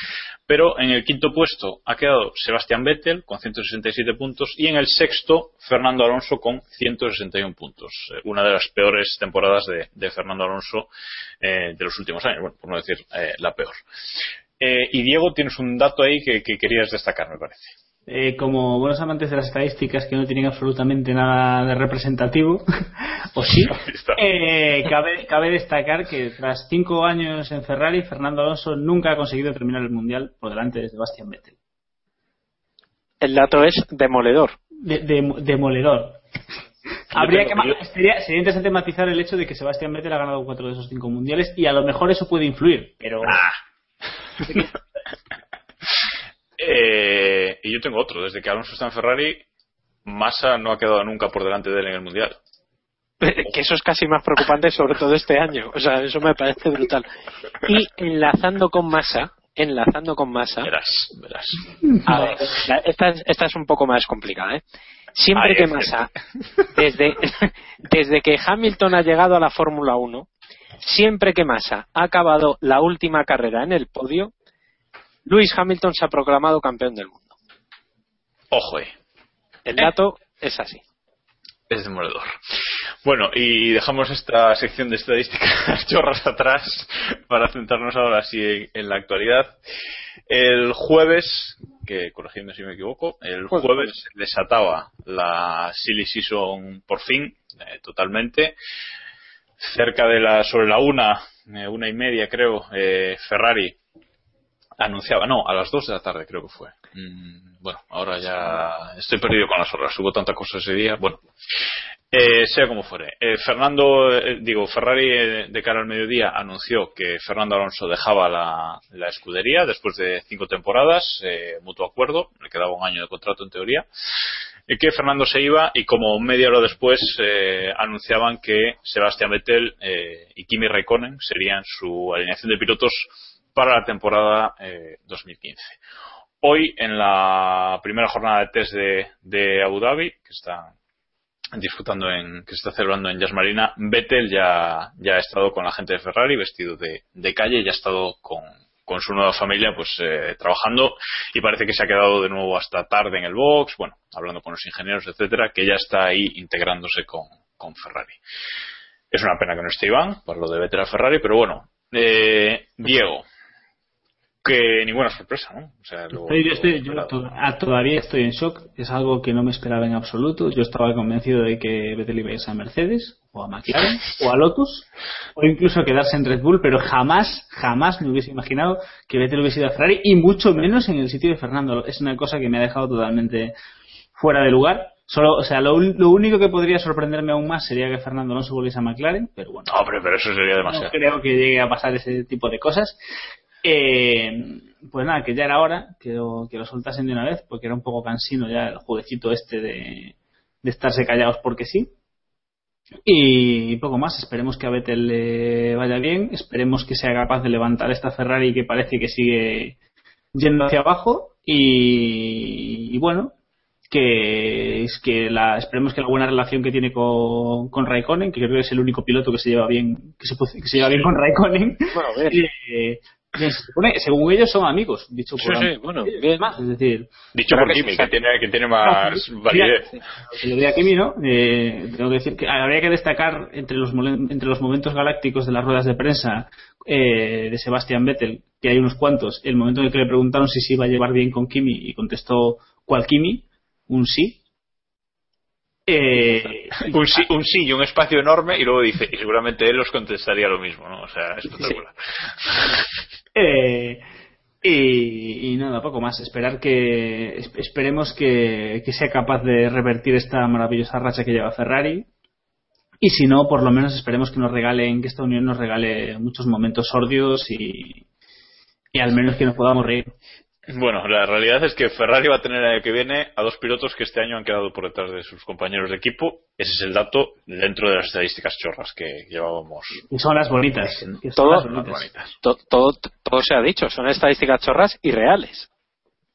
pero en el quinto puesto ha quedado Sebastián Vettel con 167 puntos y en el sexto Fernando Alonso con 161 puntos. Eh, una de las peores temporadas de, Fernando Alonso eh, de los últimos años, bueno, por no decir eh, la peor. Y Diego, tienes un dato ahí que querías destacar, me parece. Eh, como buenos amantes de las estadísticas que no tienen absolutamente nada de representativo, [LAUGHS] o sí, eh, cabe, cabe destacar que tras cinco años en Ferrari, Fernando Alonso nunca ha conseguido terminar el Mundial por delante de Sebastián Vettel. el dato es demoledor. De- de- demoledor. [LAUGHS] Habría que, sería, sería interesante matizar el hecho de que Sebastián Vettel ha ganado cuatro de esos cinco mundiales y a lo mejor eso puede influir, pero [LAUGHS] Eh, y yo tengo otro. Desde que Alonso está en Ferrari, Massa no ha quedado nunca por delante de él en el Mundial. [LAUGHS] que eso es casi más preocupante, sobre todo este año. O sea, eso me parece brutal. Y enlazando con masa, enlazando con masa. Verás, verás. A ver, la- esta, es- esta es un poco más complicada, ¿eh? Siempre Ahí que Massa, desde, [LAUGHS] desde que Hamilton ha llegado a la Fórmula 1, siempre que Massa ha acabado la última carrera en el podio, Lewis Hamilton se ha proclamado campeón del mundo. Ojo, eh. El dato es así. Es demoledor. Bueno, y dejamos esta sección de estadísticas [LAUGHS] chorras atrás para centrarnos ahora sí en, en la actualidad. El jueves, que corregidme si me equivoco, el Jueves, jueves desataba la Silly Season por fin, eh, totalmente. Cerca de la, sobre la una, eh, una y media creo, eh, Ferrari anunciaba, no, a las dos de la tarde creo que fue. Mm, bueno, ahora ya estoy perdido con las horas, hubo tanta cosa ese día. Bueno, eh, sea como fuere. Eh, Fernando, eh, digo, Ferrari eh, de cara al mediodía anunció que Fernando Alonso dejaba la, escudería después de cinco temporadas, eh, mutuo acuerdo, le quedaba un año de contrato en teoría, y que Fernando se iba y como media hora después eh, anunciaban que Sebastián Vettel eh, y Kimi Raikkonen serían su alineación de pilotos para la temporada eh, 2015. Hoy, en la primera jornada de test de, Abu Dhabi, que está disfrutando en, que se está celebrando en Jazz Marina, Vettel ya, ya ha estado con la gente de Ferrari vestido de, de calle, ya ha estado con, con su nueva familia pues eh, trabajando y parece que se ha quedado de nuevo hasta tarde en el box, bueno, hablando con los ingenieros, etcétera, que ya está ahí integrándose con, con Ferrari. Es una pena que no esté Iván, por lo de Vettel a Ferrari, pero bueno, eh, Diego, que ninguna sorpresa, ¿no? O sea, lo- yo estoy- yo todavía estoy en shock. Es algo que no me esperaba en absoluto. Yo estaba convencido de que Vettel iba a irse a Mercedes, o a McLaren, o a Lotus, o incluso a quedarse en Red Bull, pero jamás, jamás me hubiese imaginado que Vettel hubiese ido a Ferrari, y mucho menos en el sitio de Fernando. Es una cosa que me ha dejado totalmente fuera de lugar. Solo, o sea, lo, único que podría sorprenderme aún más sería que Fernando Alonso volviese a McLaren, pero bueno. Hombre, pero eso sería demasiado. No creo que llegue a pasar ese tipo de cosas. Eh, pues nada, que ya era hora que lo, que lo soltasen de una vez, porque era un poco cansino ya el jueguecito este de, de estarse callados porque sí. Y poco más, esperemos que a Vettel le vaya bien, esperemos que sea capaz de levantar esta Ferrari que parece que sigue yendo hacia abajo y, y bueno, que es que la, esperemos que la buena relación que tiene con, con Raikkonen, que creo que es el único piloto que se lleva bien, que se, que se lleva bien con Raikkonen, Bueno, [LAUGHS] eh, se supone- según ellos son amigos, dicho por sí, bueno, Ellos bien. más, es decir, Dicho por Kimi, que tiene, que tiene más no, validez. que lo diga Kimi, ¿no? Eh, tengo que decir que habría que destacar entre los, entre los momentos galácticos de las ruedas de prensa eh, de Sebastian Vettel, que hay unos cuantos, el momento en el que le preguntaron si se iba a llevar bien con Kimi y contestó ¿cuál Kimi? Un sí. Eh, Un sí, un sí y un espacio enorme y luego dice, y seguramente él os contestaría lo mismo, ¿no? O sea, espectacular. [LAUGHS] Eh, y, nada, poco más. Esperar que es- esperemos que, que sea capaz de revertir esta maravillosa racha que lleva Ferrari. Y si no, por lo menos esperemos que nos regalen, que esta unión nos regale muchos momentos sórdidos y, y al menos que nos podamos reír. Bueno, la realidad es que Ferrari va a tener el año que viene a dos pilotos que este año han quedado por detrás de sus compañeros de equipo. Ese es el dato dentro de las estadísticas chorras que llevábamos. Y son las bonitas. son Todo- las bonitas. To- todo, todo se ha dicho, son estadísticas chorras y reales.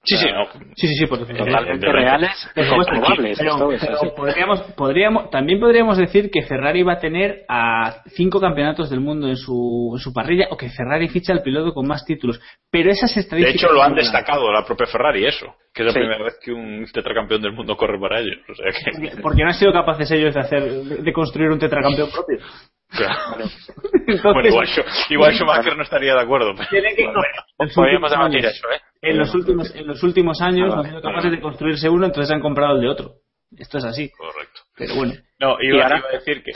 Sí, sí, no. Sí, sí, sí, por Totalmente reales pero- pero así. podríamos, podríamos, también podríamos decir que Ferrari va a tener a cinco campeonatos del mundo en su, en su parrilla o que Ferrari ficha al piloto con más títulos. Pero esas De estadísticas. hecho, lo han destacado la propia Ferrari, eso. Que es la Sí. primera vez que un tetracampeón del mundo corre para ellos. O sea que. Porque no han sido capaces ellos de hacer de, de construir un tetracampeón propio. Claro. [LAUGHS] Entonces, Bueno, igual, Schu- igual Schumacher no estaría de acuerdo. pero- tienen que- bueno, en los Podríamos últimos debatir años- eso, ¿eh? En los últimos, en los últimos años Ah, no han sido capaces de construirse uno, entonces han comprado el de otro. Esto es así. Correcto. Pero bueno. No, Y iba, ahora- iba a decir que.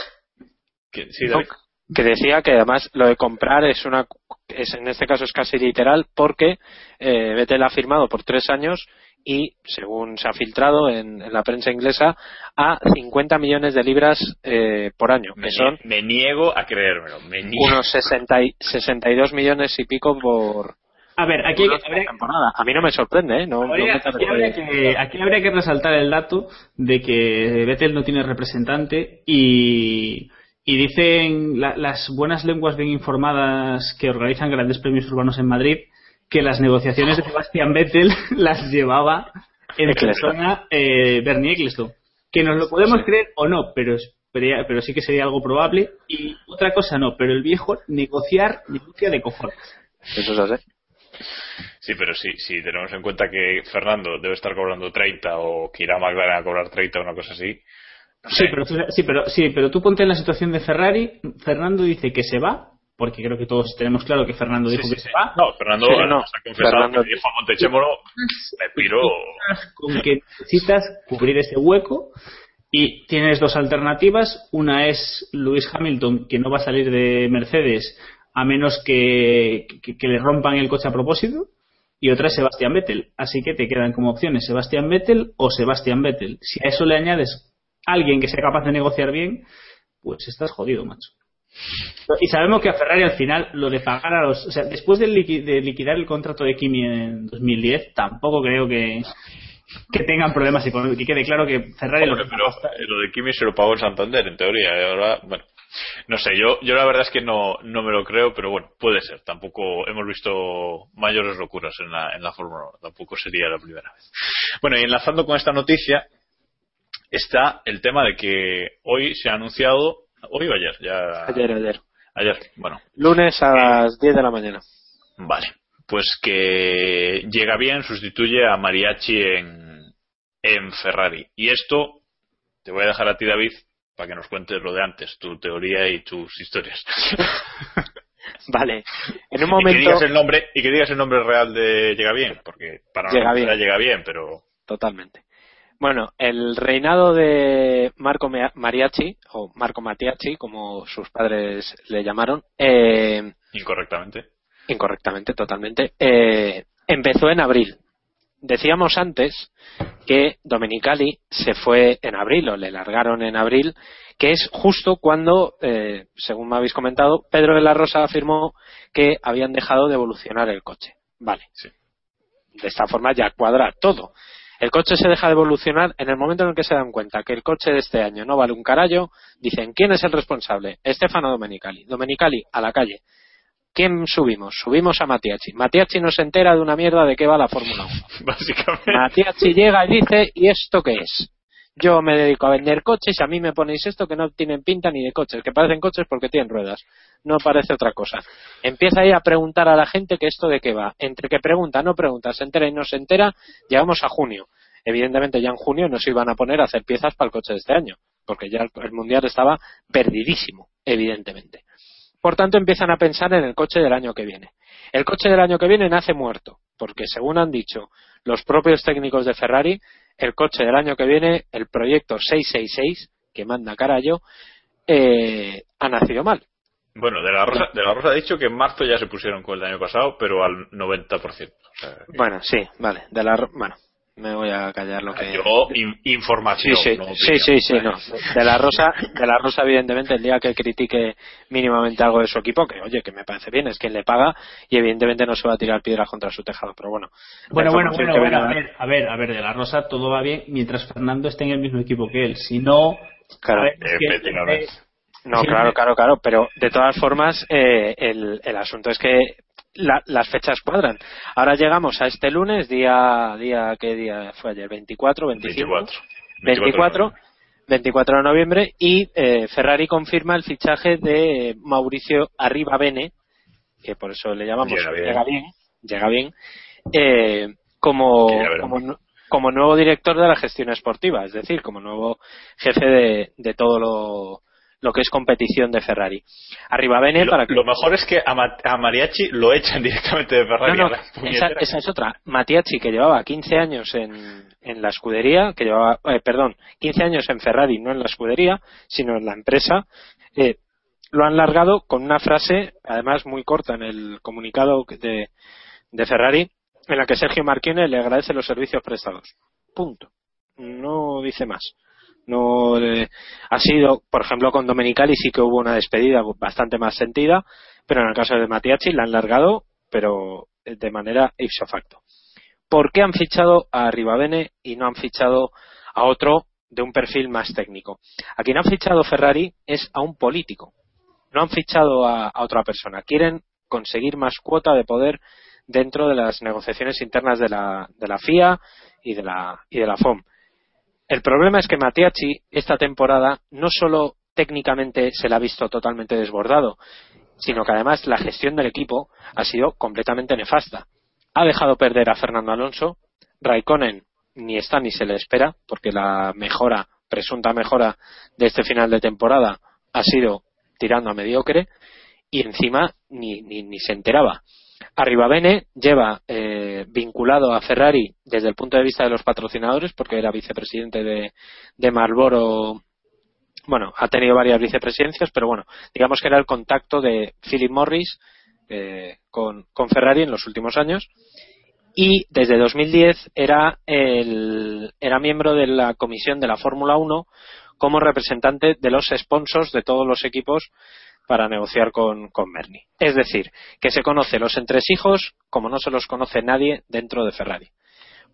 que sí, No, David. que decía que además lo de comprar es una es en este caso es casi literal porque eh, Vettel ha firmado por tres años y, según se ha filtrado en, en la prensa inglesa, a 50 millones de libras eh, por año, Me, que son me niego a creérmelo. Me niego. unos 60 y- 62 millones y pico por A ver, aquí, habría-. A mí no me sorprende, ¿eh? No, no Habría- me aquí, habría que, aquí habría que resaltar el dato de que Vettel no tiene representante y, y dicen la- las buenas lenguas bien informadas que organizan grandes premios urbanos en Madrid que las negociaciones de Sebastián Vettel [LAUGHS] las llevaba en Eccleston. persona eh, Bernie Eccleston. Que nos lo podemos creer o no, pero, es- pero, pero sí que sería algo probable. Y otra cosa no, pero el viejo negociar negocia de cojones. Eso es así. Sí, pero sí, si tenemos en cuenta que Fernando debe estar cobrando 30 o que irá McLaren a cobrar 30 o una cosa así. no Sí pero, tú- sí, pero, sí, pero tú ponte en la situación de Ferrari. Fernando dice que se va, porque creo que todos tenemos claro que Fernando dijo sí, que sí. se va. No, Fernando Sí, no. ha confesado Fernando- que dijo a Montechémolo, me piro. Con que necesitas cubrir ese hueco y tienes dos alternativas. Una es Lewis Hamilton, que no va a salir de Mercedes a menos que, que- que le rompan el coche a propósito. Y otra es Sebastián Vettel. Así que te quedan como opciones Sebastián Vettel o Sebastián Vettel. Si a eso le añades alguien que sea capaz de negociar bien, pues estás jodido, macho. Y sabemos que a Ferrari al final lo de pagar a los. O sea, después de, liqui- de liquidar el contrato de Kimi en 2010, tampoco creo que, que tengan problemas económicos. Y quede claro que Ferrari lo Hombre, que pero lo de Kimi se lo pagó en Santander, en teoría. y ahora, bueno, no sé, yo, yo la verdad es que no, no me lo creo, pero bueno, puede ser. Tampoco hemos visto mayores locuras en la, en la Fórmula 1. Tampoco sería la primera vez. Bueno, y enlazando con esta noticia, está el tema de que hoy se ha anunciado, hoy o ayer, ya. Ayer, ayer. Ayer, bueno, Lunes a las 10 de la mañana. Vale, pues que llega bien, sustituye a Mariachi en, en Ferrari. Y esto te voy a dejar a ti, David, para que nos cuentes lo de antes, tu teoría y tus historias. [LAUGHS] Vale. En un Y que momento. digas el nombre, y que digas el nombre real de Llega Bien, porque para Llega nosotros Bien. Llega Bien, pero Totalmente. Bueno, el reinado de Marco Mariachi, o Marco Matiachi, como sus padres le llamaron, eh, incorrectamente. incorrectamente, totalmente, eh, empezó en abril. Decíamos antes que Domenicali se fue en abril, o le largaron en abril, que es justo cuando, eh, según me habéis comentado, Pedro de la Rosa afirmó que habían dejado de evolucionar el coche. Vale. De esta forma ya cuadra todo. El coche se deja de evolucionar en el momento en el que se dan cuenta que el coche de este año no vale un carallo. Dicen, ¿quién es el responsable? Estefano Domenicali. Domenicali, a la calle. ¿Quién subimos? Subimos a Matiachi. Matiachi no se entera de una mierda de qué va la Fórmula 1. [LAUGHS] Básicamente. Matiachi llega y dice, ¿y esto qué es? Yo me dedico a vender coches y a mí me ponéis esto que no tienen pinta ni de coches, que parecen coches porque tienen ruedas. No parece otra cosa. Empieza ahí a preguntar a la gente que esto de qué va. Entre que pregunta, no pregunta, se entera y no se entera, llegamos a junio. Evidentemente ya en junio no se iban a poner a hacer piezas para el coche de este año, porque ya el mundial estaba perdidísimo, evidentemente. Por tanto, empiezan a pensar en el coche del año que viene. El coche del año que viene nace muerto, porque según han dicho los propios técnicos de Ferrari, el coche del año que viene, el proyecto 666, que manda carallo, eh, ha nacido mal. Bueno, de la, Rosa, de la Rosa ha dicho que en marzo ya se pusieron con el año pasado, pero al 90%. O sea, que- Bueno, sí, vale. De la, bueno, me voy a callar lo que. yo, in- información. Sí, sí, no sí, opinión. sí, sí, no. De la Rosa, de la Rosa, evidentemente, el día que critique mínimamente algo de su equipo, que oye, que me parece bien, es quien le paga y evidentemente no se va a tirar piedras contra su tejado, pero bueno. Bueno, bueno, bueno, a ver, a ver, a ver, de la Rosa todo va bien mientras Fernando esté en el mismo equipo que él. Si no, Claro, que-. No, claro, claro, claro, pero de todas formas eh, el, el asunto es que la- las fechas cuadran. Ahora llegamos a este lunes, día, día ¿qué día fue ayer? 24, 25. 24. 24, 24 de noviembre y eh, Ferrari confirma el fichaje de Mauricio Arribabene, que por eso le llamamos Llega bien. llega bien, llega bien, eh, como, como nuevo director de la gestión esportiva, es decir, como nuevo jefe de, de todo lo, lo que es competición de Ferrari. Arribabene, Lo, para que lo mejor es que a, Ma- a Mariachi lo echan [LAUGHS] directamente de Ferrari. no, a no, la esa, esa es otra. Matiachi, que llevaba 15 años en, en la escudería, que llevaba, eh, perdón, 15 años en Ferrari, no en la escudería, sino en la empresa, eh, lo han largado con una frase, además muy corta en el comunicado de, de Ferrari, en la que Sergio Marquine le agradece los servicios prestados. Punto. No dice más. No eh, ha sido, por ejemplo, con Domenicali sí que hubo una despedida bastante más sentida, pero en el caso de Matiachi la han largado, pero de manera ipso facto. ¿Por qué han fichado a Ribabene y no han fichado a otro de un perfil más técnico? A quien han fichado Ferrari es a un político. No han fichado a, a otra persona. Quieren conseguir más cuota de poder dentro de las negociaciones internas de la, de la FIA y de la, y de la FOM. El problema es que Matiachi esta temporada no solo técnicamente se la ha visto totalmente desbordado, sino que además la gestión del equipo ha sido completamente nefasta. Ha dejado perder a Fernando Alonso, Raikkonen ni está ni se le espera, porque la mejora, presunta mejora de este final de temporada ha sido tirando a mediocre, y encima ni, ni, ni se enteraba. Arribabene lleva eh, vinculado a Ferrari desde el punto de vista de los patrocinadores, porque era vicepresidente de, Marlboro. Bueno, ha tenido varias vicepresidencias, pero bueno, digamos que era el contacto de Philip Morris eh, con, con Ferrari en los últimos años. Y desde 2010 era, el, era miembro de la comisión de la Fórmula 1 como representante de los sponsors de todos los equipos para negociar con, con Merni. Es decir, que se conoce los entresijos como no se los conoce nadie dentro de Ferrari.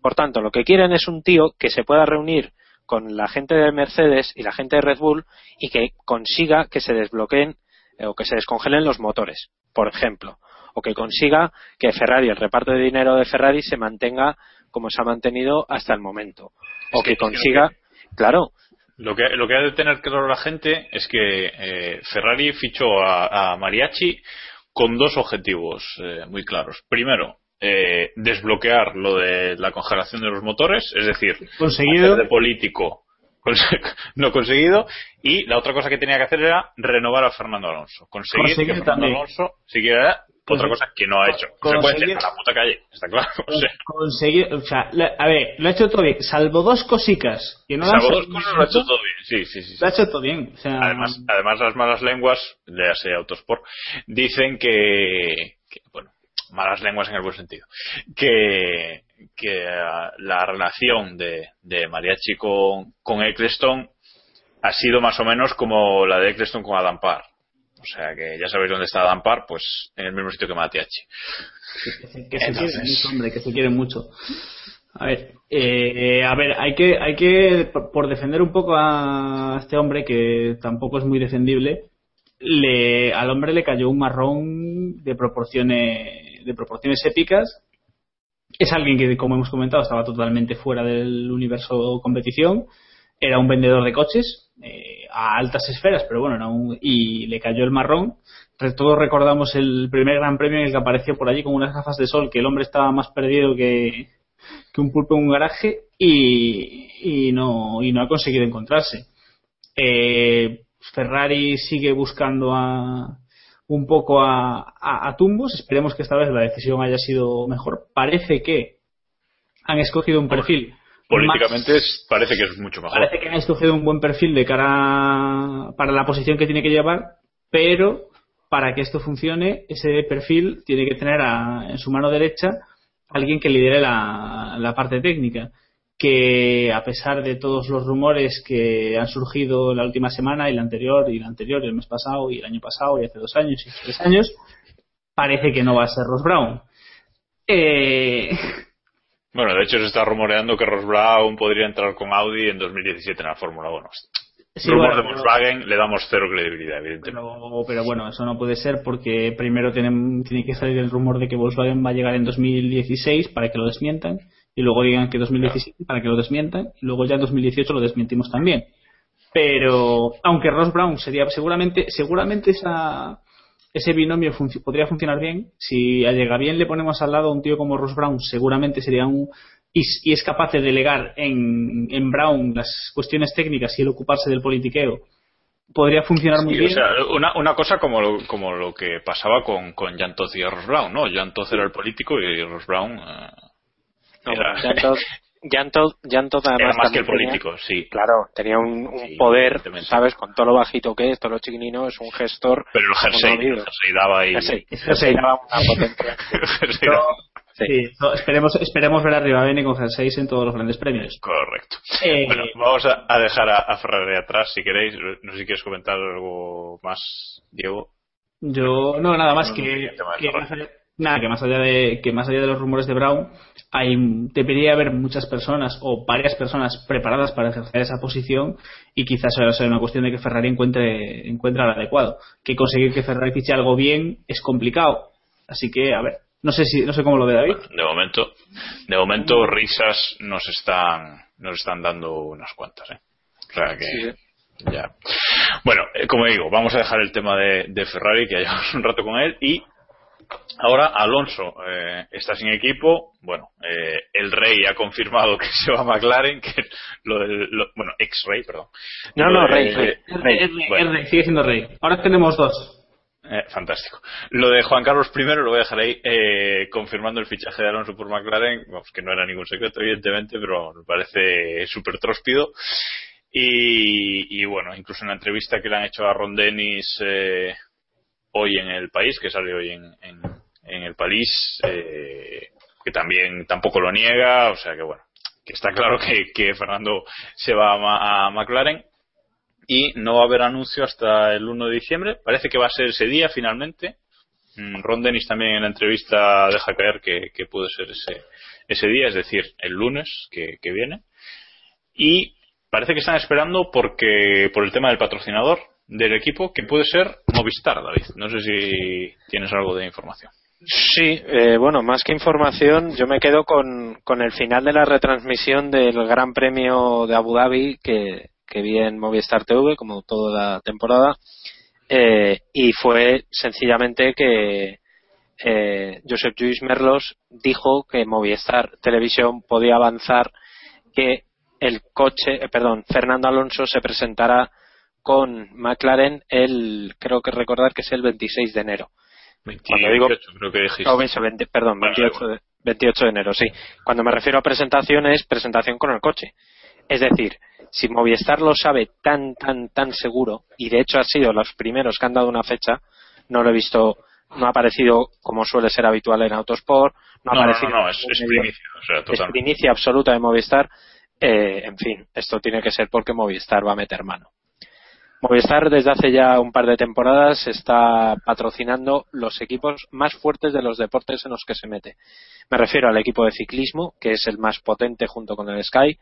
Por tanto, lo que quieren es un tío que se pueda reunir con la gente de Mercedes y la gente de Red Bull y que consiga que se desbloqueen eh, o que se descongelen los motores, por ejemplo, o que consiga que Ferrari, el reparto de dinero de Ferrari se mantenga como se ha mantenido hasta el momento, o que consiga, claro, lo que, lo que ha de tener claro la gente es que eh, Ferrari fichó a, a, Mariachi con dos objetivos eh, muy claros. Primero, eh, desbloquear lo de la congelación de los motores, es decir, conseguido de político [LAUGHS] no conseguido y la otra cosa que tenía que hacer era renovar a Fernando Alonso conseguir que Fernando también. Alonso siguiera otra cosa que no ha hecho. Se puede decir a la puta calle, está claro. O sea, conseguir, o sea, la- a ver, lo ha hecho todo bien, salvo dos cosicas que no salvo dos cosas lo ha hecho todo bien. Sí, sí, sí. Lo ha hecho todo bien. O sea, Además, además las malas lenguas, léase Autosport, dicen que, que, bueno, malas lenguas en el buen sentido, que, que ah, la relación de, de Mariachi con, con Eccleston ha sido más o menos como la de Eccleston con Adam Parr. O sea que ya sabéis dónde está Adam Parr, pues en el mismo sitio que Mariachi. que se Entonces- quieren mucho, hombre, que se quieren mucho. A ver, eh, a ver, hay que, hay que, por por defender un poco a este hombre que tampoco es muy defendible, le, al hombre le cayó un marrón de proporciones, de proporciones épicas. Es alguien que, como hemos comentado, estaba totalmente fuera del universo competición. Era un vendedor de coches eh, a altas esferas, pero bueno, era un- y le cayó el marrón. Todos recordamos el primer gran premio en el que apareció por allí con unas gafas de sol, que el hombre estaba más perdido que, un pulpo en un garaje y, no, y no ha conseguido encontrarse. Eh, Ferrari sigue buscando a, un poco a, a tumbos. Esperemos que esta vez la decisión haya sido mejor. Parece que han escogido un perfil. Políticamente más- parece que es mucho mejor. Parece que han escogido un buen perfil de cara para la posición que tiene que llevar, pero para que esto funcione, ese perfil tiene que tener a- en su mano derecha alguien que lidere la, la parte técnica. Que a pesar de todos los rumores que han surgido la última semana y la anterior y la anterior, y el mes pasado y el año pasado y hace dos años y tres años, parece que no va a ser Ross Brown. Eh, Bueno, de hecho se está rumoreando que Ross Brown podría entrar con Audi en 2017 en la Fórmula 1. sí, Rumor bueno, de pero- Volkswagen le damos cero credibilidad, evidentemente. Pero, pero bueno, eso no puede ser porque primero tienen, tiene que salir el rumor de que Volkswagen va a llegar en 2016 para que lo desmientan y luego digan que 2017 para que lo desmientan y luego ya en 2018 lo desmentimos también. Pero aunque Ross Brown sería seguramente seguramente esa ese binomio func- podría funcionar bien si a llega bien le ponemos al lado a un tío como Ross Brown seguramente sería un y, y es capaz de delegar en, en Brown las cuestiones técnicas y el ocuparse del politiqueo podría funcionar muy Sí, bien o sea, una, una cosa como lo, como lo que pasaba con, con Jan Todt y Ross Brown, ¿no? Jan Todt era el político y Ross Brown No, era, Jan Todt- Jan Todt- Jan Todt además era más que el también tenía- político, sí. Claro, tenía un, un Sí, poder. ¿sabes? Con todo lo bajito que es, todo lo chiquinino, es un gestor. Pero el jersey, el jersey daba ahí. [LAUGHS] Jersey, jersey daba una potencia. El daba- Sí, no, esperemos, esperemos ver arriba Bene con G6 en todos los grandes premios. Correcto. Eh, bueno, vamos a, a dejar a, a Ferrari atrás si queréis. No sé si quieres comentar algo más, Diego. Yo, no, nada más No, que, no, el tema de que nada, que más allá de, que más allá de los rumores de Brown, hay, debería haber muchas personas o varias personas preparadas para ejercer esa posición y quizás sea una cuestión de que Ferrari encuentre, encuentre al adecuado. Que conseguir que Ferrari fiche algo bien es complicado. Así que, a ver, no sé si, no sé cómo lo ve David. De momento, de momento risas nos están, nos están dando unas cuantas, ¿eh? O sea que ya. Bueno, eh, como digo, vamos a dejar el tema de, de Ferrari que ya llevamos un rato con él y ahora Alonso eh, está sin equipo. Bueno, eh, el Rey ha confirmado que se va a McLaren, que lo bueno, ex Rey, perdón. No, Lo no, Rey, Rey. Rey. sigue siendo rey. Ahora tenemos dos. Eh, fantástico. Lo de Juan Carlos I lo voy a dejar ahí eh, confirmando el fichaje de Alonso por McLaren, vamos, que no era ningún secreto evidentemente, pero me parece súper tróspido. Y, y bueno, incluso en la entrevista que le han hecho a Ron Dennis eh, hoy en el país, que sale hoy en, en, el país, eh, que también tampoco lo niega, o sea que bueno, que está claro que, Fernando se va a, a McLaren y no va a haber anuncio hasta el 1 de diciembre. Parece que va a ser ese día finalmente. Mm, Ron Dennis también en la entrevista deja caer que, que puede ser ese, ese día, es decir, el lunes que, que viene. Y parece que están esperando porque por el tema del patrocinador del equipo, que puede ser Movistar, David. No sé si tienes algo de información. Sí, eh, bueno, más que información, yo me quedo con, con el final de la retransmisión del Gran Premio de Abu Dhabi que, que vi en Movistar TV, como toda la temporada, eh, y fue sencillamente que eh, Josep Lluís Merlos dijo que Movistar Televisión podía avanzar que el coche, eh, perdón, Fernando Alonso se presentará con McLaren el, creo que recordar que es el 26 de enero. Cuando digo- 28, creo que dijiste. No, eso, 20 perdón, Bueno, 28 de, 28 de enero, sí. Cuando me refiero a presentación es presentación con el coche. Es decir, si Movistar lo sabe tan, tan, tan seguro, y de hecho ha sido los primeros que han dado una fecha, no lo he visto, no ha aparecido como suele ser habitual en Autosport, no, No, ha aparecido no, no, es, es primicia. O sea, es primicia absoluta de Movistar. Eh, en fin, esto tiene que ser porque Movistar va a meter mano. Movistar desde hace ya un par de temporadas está patrocinando los equipos más fuertes de los deportes en los que se mete. Me refiero al equipo de ciclismo, que es el más potente junto con el Sky.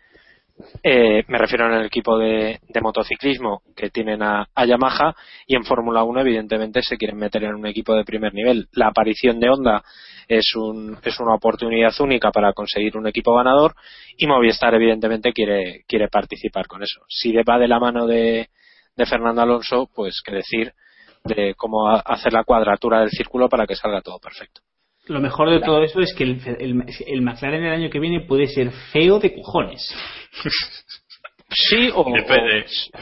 Eh, me refiero al equipo de, motociclismo que tienen a, a Yamaha y en Fórmula 1 evidentemente se quieren meter en un equipo de primer nivel. La aparición de Honda es, un, es una oportunidad única para conseguir un equipo ganador y Movistar evidentemente quiere, quiere participar con eso. Si va de la mano de, de Fernando Alonso, pues qué decir de cómo hacer la cuadratura del círculo para que salga todo perfecto. Lo mejor de todo eso es que el, el, el McLaren el año que viene puede ser feo de cojones. [LAUGHS] Sí o, Depende. o-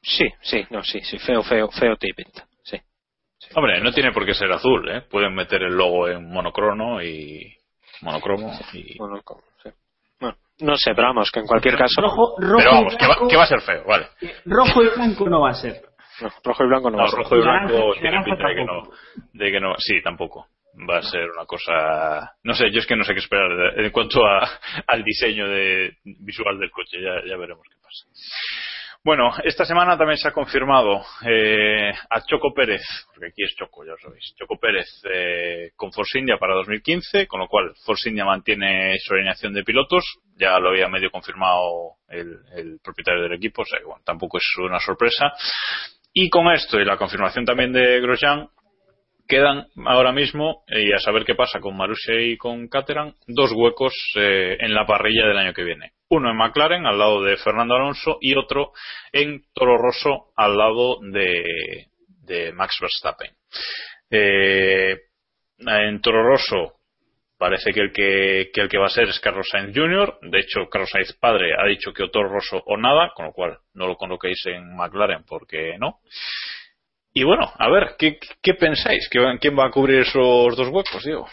sí, sí, no, sí, sí, feo, feo, feo te pinta. Sí. Hombre, no tiene por qué ser azul, ¿eh? Pueden meter el logo en monocrono y monocromo y... Sí. Bueno, no sé, pero vamos, que en cualquier caso. Rojo, rojo Pero y vamos, que va, que va a ser feo, vale. rojo y blanco no va a ser. No, rojo y blanco no, No, va a ser. rojo y blanco tiene pinta de que no, de que no. Sí, tampoco. Va a ser una cosa. No sé, yo es que no sé qué esperar en cuanto a, al diseño de, visual del coche. Ya, ya veremos qué pasa. Bueno, esta semana también se ha confirmado eh, a Choco Pérez, porque aquí es Choco, ya lo sabéis. Choco Pérez eh, con Force India para 2015, con lo cual Force India mantiene su alineación de pilotos. Ya lo había medio confirmado el, el propietario del equipo, o sea que bueno, tampoco es una sorpresa. Y con esto y la confirmación también de Grosjean, quedan ahora mismo, eh, y a saber qué pasa con Marussia y con Caterham, dos huecos eh, en la parrilla del año que viene. Uno en McLaren, al lado de Fernando Alonso, y otro en Toro Rosso, al lado de, de Max Verstappen. Eh, en Toro Rosso parece que el que, que el que va a ser es Carlos Sainz Jr. De hecho, Carlos Sainz padre ha dicho que o Toro Rosso o nada, con lo cual no lo coloquéis en McLaren porque no. Y bueno, a ver, ¿qué, qué pensáis? ¿Qué- ¿Quién va a cubrir esos dos huecos, Diego?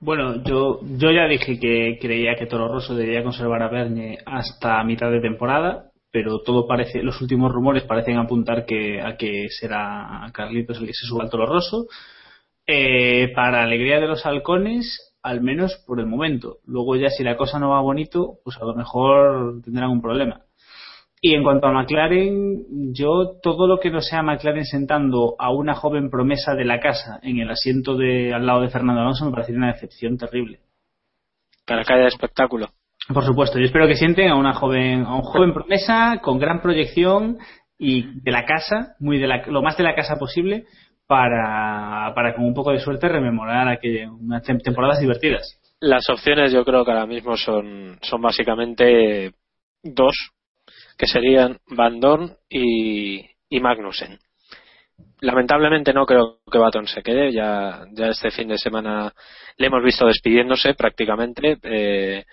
Bueno, yo, yo ya dije que creía que Toro Rosso debería conservar a Bernie hasta mitad de temporada, pero todo parece, los últimos rumores parecen apuntar que, a que será Carlitos el que se suba al Toro Rosso. Eh, para alegría de los halcones, al menos por el momento. Luego ya si la cosa no va bonito, pues a lo mejor tendrán un problema. Y en cuanto a McLaren, yo todo lo que no sea McLaren sentando a una joven promesa de la casa en el asiento de al lado de Fernando Alonso me parecería una decepción terrible. Para que haya espectáculo. Por supuesto, yo espero que sienten a una joven, a un joven promesa con gran proyección y de la casa, muy de la, lo más de la casa posible, para, para con un poco de suerte rememorar aquellas unas tem- temporadas divertidas. Las opciones yo creo que ahora mismo son, son básicamente dos, que serían Van Dorn y, y Magnussen. Lamentablemente no creo que Baton se quede, ya, este fin de semana le hemos visto despidiéndose prácticamente, eh,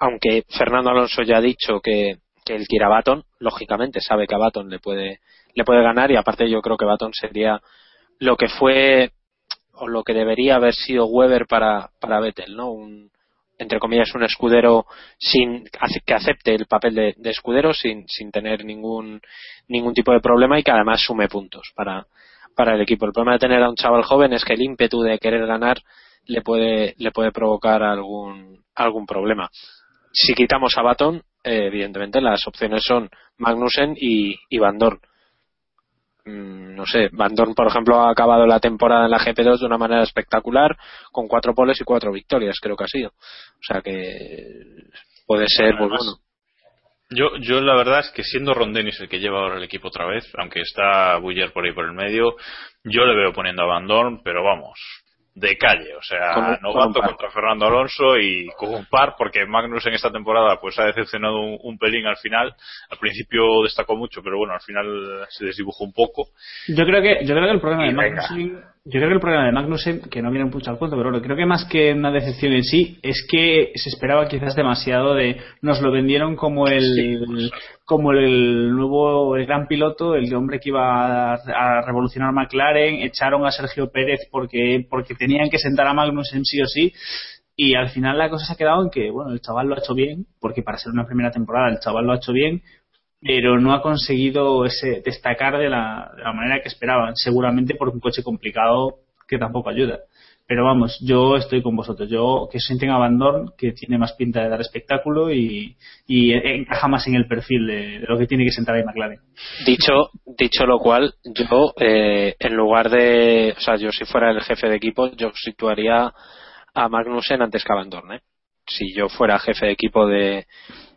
aunque Fernando Alonso ya ha dicho que, que él quiere a Baton, lógicamente sabe que a Baton le puede, le puede ganar y aparte yo creo que Baton sería lo que fue o lo que debería haber sido Weber para, para Vettel, ¿no? Un, entre comillas, un escudero sin que acepte el papel de, de escudero sin, sin tener ningún, ningún tipo de problema y que además sume puntos para, para el equipo. El problema de tener a un chaval joven es que el ímpetu de querer ganar le puede, le puede provocar algún, algún problema. Si quitamos a Baton, eh, evidentemente las opciones son Magnussen y, y Van Dorn. Mm, no sé, Van Dorn, por ejemplo, ha acabado la temporada en la GP2 de una manera espectacular, con cuatro poles y cuatro victorias, creo que ha sido. O sea que puede ser, pues Además, bueno. Yo, yo la verdad es que siendo Ron Dennis el que lleva ahora el equipo otra vez, aunque está Buller por ahí por el medio, yo le veo poniendo a Van Dorn, pero vamos, de calle, o sea, Con novato contra Fernando Alonso y con un par, porque Magnus en esta temporada pues ha decepcionado un, un pelín al final, al principio destacó mucho, pero bueno, al final se desdibujó un poco. Yo creo que, yo creo que el problema Y de venga. Yo creo que el problema de Magnussen, que no viene mucho al cuento, pero bueno, creo que más que una decepción en sí, es que se esperaba quizás demasiado de, nos lo vendieron como el, como el nuevo, el gran piloto, el hombre que iba a, a revolucionar McLaren, echaron a Sergio Pérez porque, porque tenían que sentar a Magnussen sí o sí, y al final la cosa se ha quedado en que, bueno, el chaval lo ha hecho bien, porque para ser una primera temporada el chaval lo ha hecho bien, pero no ha conseguido ese destacar de la, manera que esperaban, seguramente por un coche complicado que tampoco ayuda. Pero vamos, yo estoy con vosotros. Yo que sienten a Van Dorn, que tiene más pinta de dar espectáculo y, y encaja más en el perfil de, lo que tiene que sentar ahí McLaren. Dicho, dicho lo cual, yo, eh, en lugar de, o sea, yo si fuera el jefe de equipo, yo situaría a Magnussen antes que a Van Dorn, ¿eh? Si yo fuera jefe de equipo de,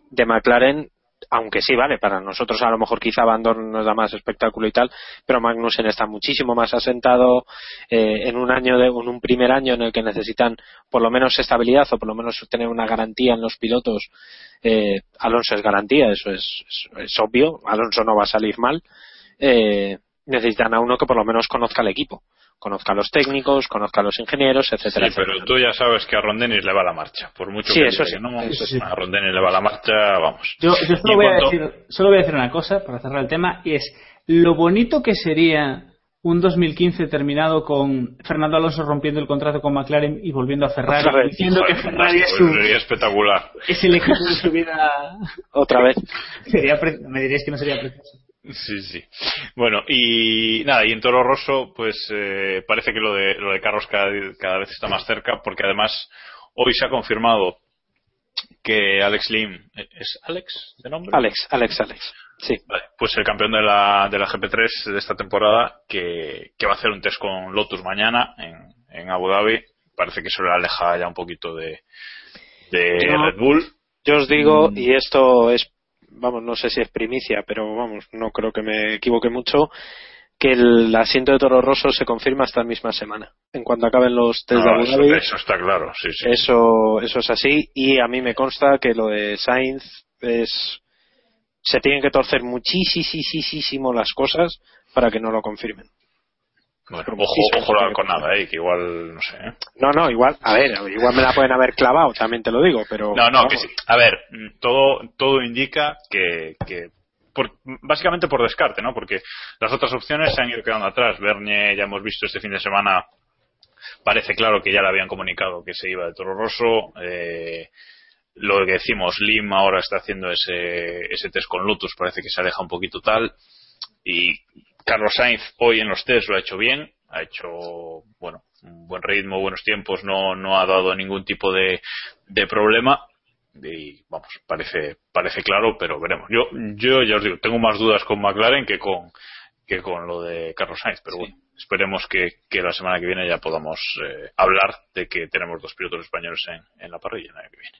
de McLaren, aunque sí, vale, para nosotros a lo mejor quizá Van Dorn nos da más espectáculo y tal, pero Magnussen está muchísimo más asentado eh, en un año de, en un primer año en el que necesitan por lo menos estabilidad o por lo menos tener una garantía en los pilotos. Eh, Alonso es garantía, eso es, es, es obvio, Alonso no va a salir mal. Eh, necesitan a uno que por lo menos conozca el equipo, conozca a los técnicos, conozca a los ingenieros, etcétera. Sí, pero etcétera. tú ya sabes que a Ron Dennis le va la marcha, por mucho Sí, que eso diga sí, no, eso sí. a Ron Dennis le va la marcha, vamos. Yo, solo, voy a decir, solo voy a decir una cosa para cerrar el tema y es lo bonito que sería un 2015 terminado con Fernando Alonso rompiendo el contrato con McLaren y volviendo a Ferrari vez. diciendo que Ferrari es, su, sería espectacular. es el equipo de su vida. Otra vez. Sería pre- me diréis que no sería precioso. Sí, sí. Bueno, y nada, y en Toro Rosso, pues eh, parece que lo de, lo de Carlos cada, cada vez está más cerca, porque además hoy se ha confirmado que Alex Lim, ¿es Alex de nombre? Alex, Alex, Alex. Sí. Vale, pues el campeón de la, de la GP3 de esta temporada, que, que va a hacer un test con Lotus mañana en, en Abu Dhabi, parece que eso le aleja ya un poquito de, de Yo- Red Bull. Yo os digo, Mm. y esto es, vamos, no sé si es primicia, pero vamos, no creo que me equivoque mucho, que el asiento de Toro Rosso se confirma esta misma semana. En cuanto acaben los test de No, Abu eso está claro, sí, sí. eso, eso es así, y a mí me consta que lo de Sainz es, se tienen que torcer muchísimo las cosas para que no lo confirmen. Bueno, ojo, ojo la porque- con nada, eh, que igual, no sé. ¿eh? No, no, igual, a ver, igual me la pueden haber clavado, también te lo digo, pero... No, no, que sí. A ver, mm, todo, todo indica que, que por- básicamente por descarte, ¿no? Porque las otras opciones se han ido quedando atrás. Bernie, ya hemos visto este fin de semana, parece claro que ya le habían comunicado que se iba de Toro Rosso. Eh, lo que decimos, Lim ahora está haciendo ese, ese test con Lotus, parece que se aleja un poquito tal. Y Carlos Sainz hoy en los test lo ha hecho bien, ha hecho, bueno, un buen ritmo, buenos tiempos, no, no ha dado ningún tipo de, de problema y vamos, parece, parece claro, pero veremos. Yo, yo ya os digo, tengo más dudas con McLaren que con, que con lo de Carlos Sainz, pero bueno, esperemos que, que, la semana que viene ya podamos eh, hablar de que tenemos dos pilotos españoles en, en la parrilla el año que viene.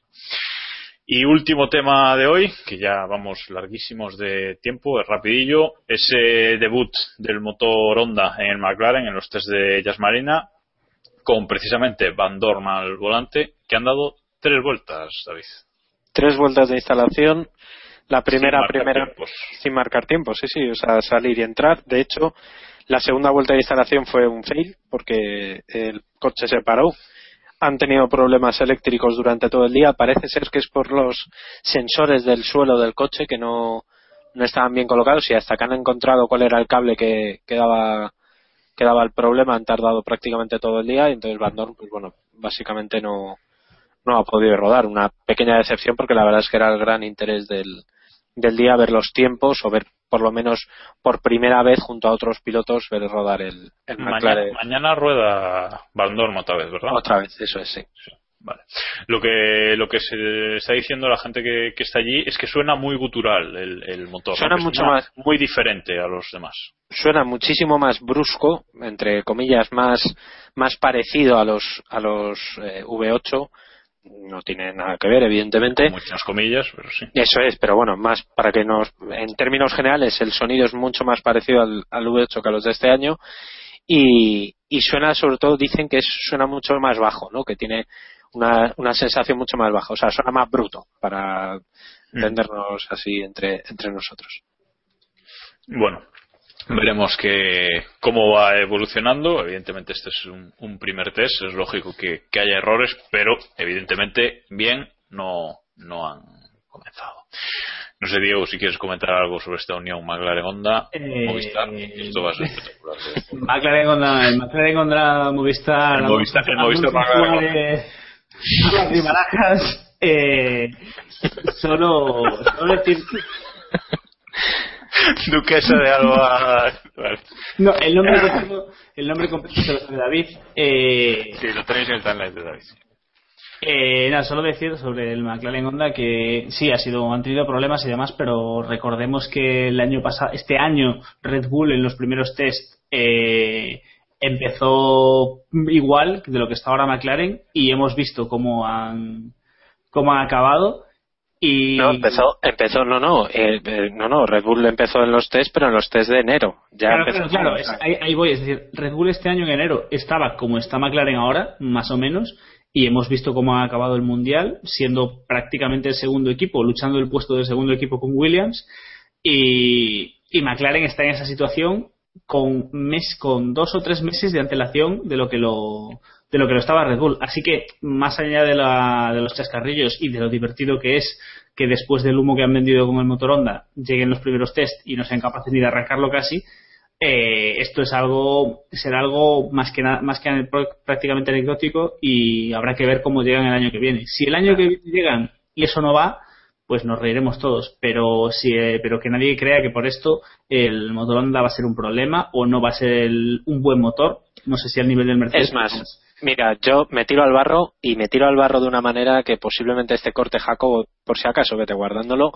Y último tema de hoy, que ya vamos larguísimos de tiempo, es rapidillo, ese debut del motor Honda en el McLaren en los test de Jazz Marina, con precisamente Van Dorn al volante, que han dado tres vueltas, David. Tres vueltas de instalación. La primera, sin primera, tiempos. sin marcar tiempo, sí, sí, o sea, salir y entrar. De hecho, la segunda vuelta de instalación fue un fail porque el coche se paró. Han tenido problemas eléctricos durante todo el día. Parece ser que es por los sensores del suelo del coche que no, no estaban bien colocados y hasta que han encontrado cuál era el cable que, que daba que daba el problema han tardado prácticamente todo el día y entonces Van Dorn, pues bueno, básicamente no, no ha podido rodar. Una pequeña decepción porque la verdad es que era el gran interés del, del día ver los tiempos o ver por lo menos por primera vez junto a otros pilotos ver rodar el, el Mañana, McLaren. mañana rueda Van Dorn otra vez, ¿verdad? Otra vez, eso es, sí. Vale. Lo que, lo que se está diciendo la gente que, que está allí es que suena muy gutural el, el motor. Suena mucho más- Muy diferente a los demás. Suena muchísimo más brusco, entre comillas, más, más parecido a los, a los eh, V8. No tiene nada que ver, evidentemente. Muchas comillas, pero sí. Eso es, pero bueno, más para que nos, en términos generales, el sonido es mucho más parecido al, al V8 que a los de este año y, y suena, sobre todo, dicen que suena mucho más bajo, ¿no? Que tiene una, una sensación mucho más baja, o sea, suena más bruto para entendernos así entre, entre nosotros. Bueno, veremos que cómo va evolucionando. Evidentemente este es un, un primer test, es lógico que, que haya errores, pero evidentemente bien no, no han comenzado. No sé, Diego, si quieres comentar algo sobre esta unión McLaren-Honda, Eh, Movistar. Esto va a ser espectacular. McLaren contra, el McLaren contra Movistar. El Movistar- el Movistar McLaren Barajas, eh, solo, solo decir [LAUGHS] Duquesa de Alba. Vale. no, el nombre [LAUGHS] completo, el nombre completo se lo sabe David. Eh, Sí, lo tenéis en el timeline de David. Eh, nada, solo decir sobre el McLaren Honda que sí ha sido han tenido problemas y demás, pero recordemos que el año pasado, este año Red Bull en los primeros test eh, empezó igual de lo que está ahora McLaren y hemos visto cómo han cómo han acabado y No, empezó, empezó, no, no, eh, eh, no, no, Red Bull empezó en los test, pero en los test de enero. Ya Claro, empezó claro, claro, con- es- ahí, ahí voy. Es decir, Red Bull este año en enero estaba como está McLaren ahora, más o menos, y hemos visto cómo ha acabado el mundial, siendo prácticamente el segundo equipo, luchando el puesto de segundo equipo con Williams, y, y McLaren está en esa situación con mes, con dos o tres meses de antelación de lo que lo de lo que lo estaba Red Bull. Así que, más allá de, la, de los chascarrillos y de lo divertido que es que después del humo que han vendido con el motor Honda lleguen los primeros test y no sean capaces ni de arrancarlo casi, eh, esto es algo será algo más que na- más que prácticamente anecdótico y habrá que ver cómo llegan el año que viene. Si el año que viene llegan y eso no va, pues nos reiremos todos, pero si eh, pero que nadie crea que por esto el motor Honda va a ser un problema o no va a ser el- un buen motor, no sé si al nivel del Mercedes. Es más, mira, yo me tiro al barro y me tiro al barro de una manera que posiblemente este corte Jacobo, por si acaso, vete guardándolo.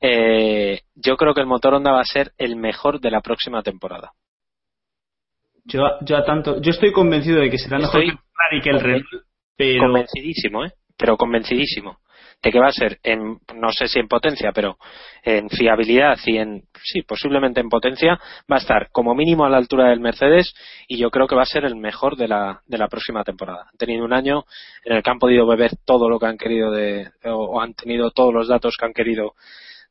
eh, yo creo que el motor Honda va a ser el mejor de la próxima temporada. Yo, yo a tanto, yo estoy convencido de que será mejor Estoy que el Ferrari que el pero Convencidísimo, ¿eh? Pero convencidísimo de que va a ser en, no sé si en potencia, pero en fiabilidad y en, sí, posiblemente en potencia, va a estar como mínimo a la altura del Mercedes y yo creo que va a ser el mejor de la, de la próxima temporada. Han tenido un año en el que han podido beber todo lo que han querido de, o, han tenido todos los datos que han querido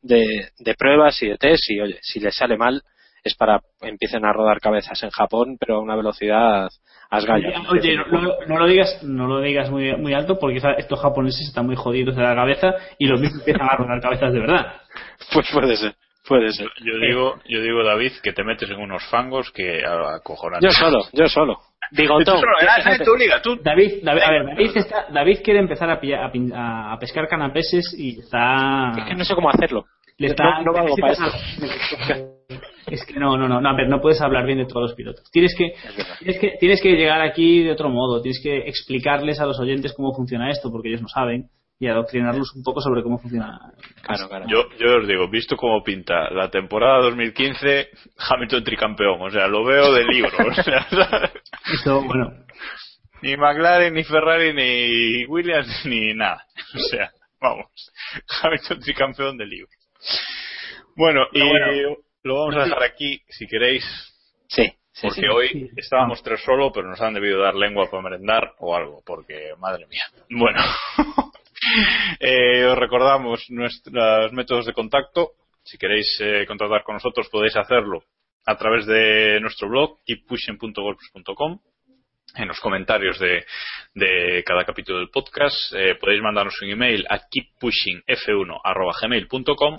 de, de pruebas y de test y oye, si les sale mal es para empiecen a rodar cabezas en Japón, pero a una velocidad a gallo. Oye, no, no- no lo digas, no lo digas muy, muy alto porque estos japoneses están muy jodidos de la cabeza y los mismos empiezan a rodar cabezas de verdad. [LAUGHS] Pues puede ser, puede ser. Yo digo, yo digo, David, que te metes en unos fangos que acojonantes. Yo solo, yo solo. Bigotón. Tú. David, David, a ver, David, está- David quiere empezar a, pillar- a pin- a- a pescar canapeses y está. Es que no sé cómo hacerlo. le está no, no valgo para necesita- [LAUGHS] [LAUGHS] es que no, no, no, no, a ver, no puedes hablar bien de todos los pilotos. Tienes que, tienes que, tienes que llegar aquí de otro modo, tienes que explicarles a los oyentes cómo funciona esto, porque ellos no saben, y adoctrinarlos un poco sobre cómo funciona. Claro, claro. Yo, yo os digo, visto cómo pinta la temporada 2015, Hamilton tricampeón, o sea, lo veo de libro. o sea, [LAUGHS] Eso, bueno, ni McLaren, ni Ferrari, ni Williams, [LAUGHS] ni nada. O sea, vamos, Hamilton tricampeón de libro. Bueno, y bueno. Lo vamos a dejar aquí, si queréis, Sí, sí, porque sí. hoy Sí. estábamos tres solo, pero nos han debido dar lengua para merendar o algo, porque madre mía. Bueno, [LAUGHS] eh, os recordamos nuestros métodos de contacto. Si queréis eh, contactar con nosotros, podéis hacerlo a través de nuestro blog, keeppushing.golfs.com. En los comentarios de, cada capítulo del podcast eh, podéis mandarnos un email a keeppushingf1.gmail.com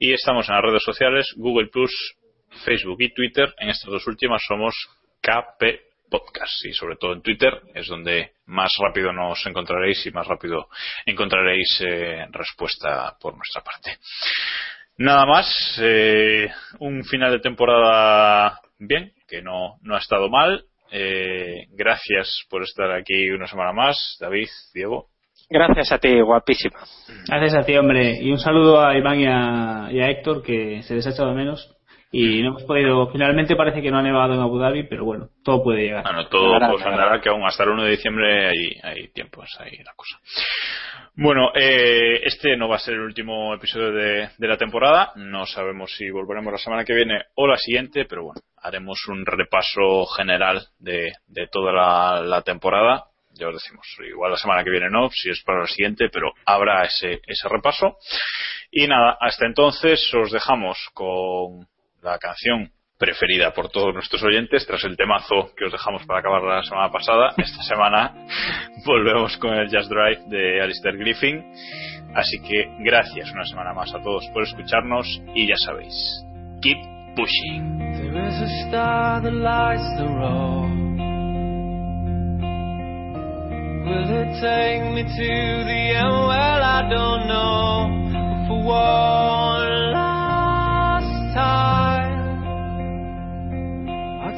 y estamos en las redes sociales Google Facebook y Twitter. En estas dos últimas somos KP Podcast y sobre todo en Twitter es donde más rápido nos encontraréis y más rápido encontraréis eh, respuesta por nuestra parte. Nada más, eh, un final de temporada bien, que no, no ha estado mal. Eh, gracias por estar aquí una semana más, David, Diego. Gracias a ti, guapísima. gracias a ti, hombre, y un saludo a Iván y a, y a Héctor, que se les ha echado de menos. Y no hemos podido, finalmente parece que no ha nevado en Abu Dhabi, pero bueno, todo puede llegar. Bueno, todo pues andará que aún hasta el 1 de diciembre hay, hay tiempos, ahí la cosa. Bueno, eh, este no va a ser el último episodio de, de la temporada. No sabemos si volveremos la semana que viene o la siguiente, pero bueno, haremos un repaso general de, de toda la, la temporada. Ya os decimos, igual la semana que viene no, si es para la siguiente, pero habrá ese, ese repaso. Y nada, hasta entonces os dejamos con la canción preferida por todos nuestros oyentes tras el temazo que os dejamos para acabar la semana pasada. Esta semana [LAUGHS] volvemos con el Just Drive de Alistair Griffin. Así que gracias una semana más a todos por escucharnos y ya sabéis, keep pushing. The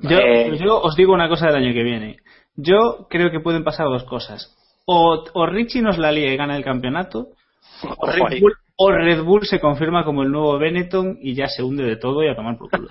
Yo, Eh, yo os digo una cosa del año que viene. Yo creo que pueden pasar dos cosas. O, o Richie nos la lía y gana el campeonato, o Red. Bull, o Red Bull se confirma como el nuevo Benetton y ya se hunde de todo y a tomar por culo.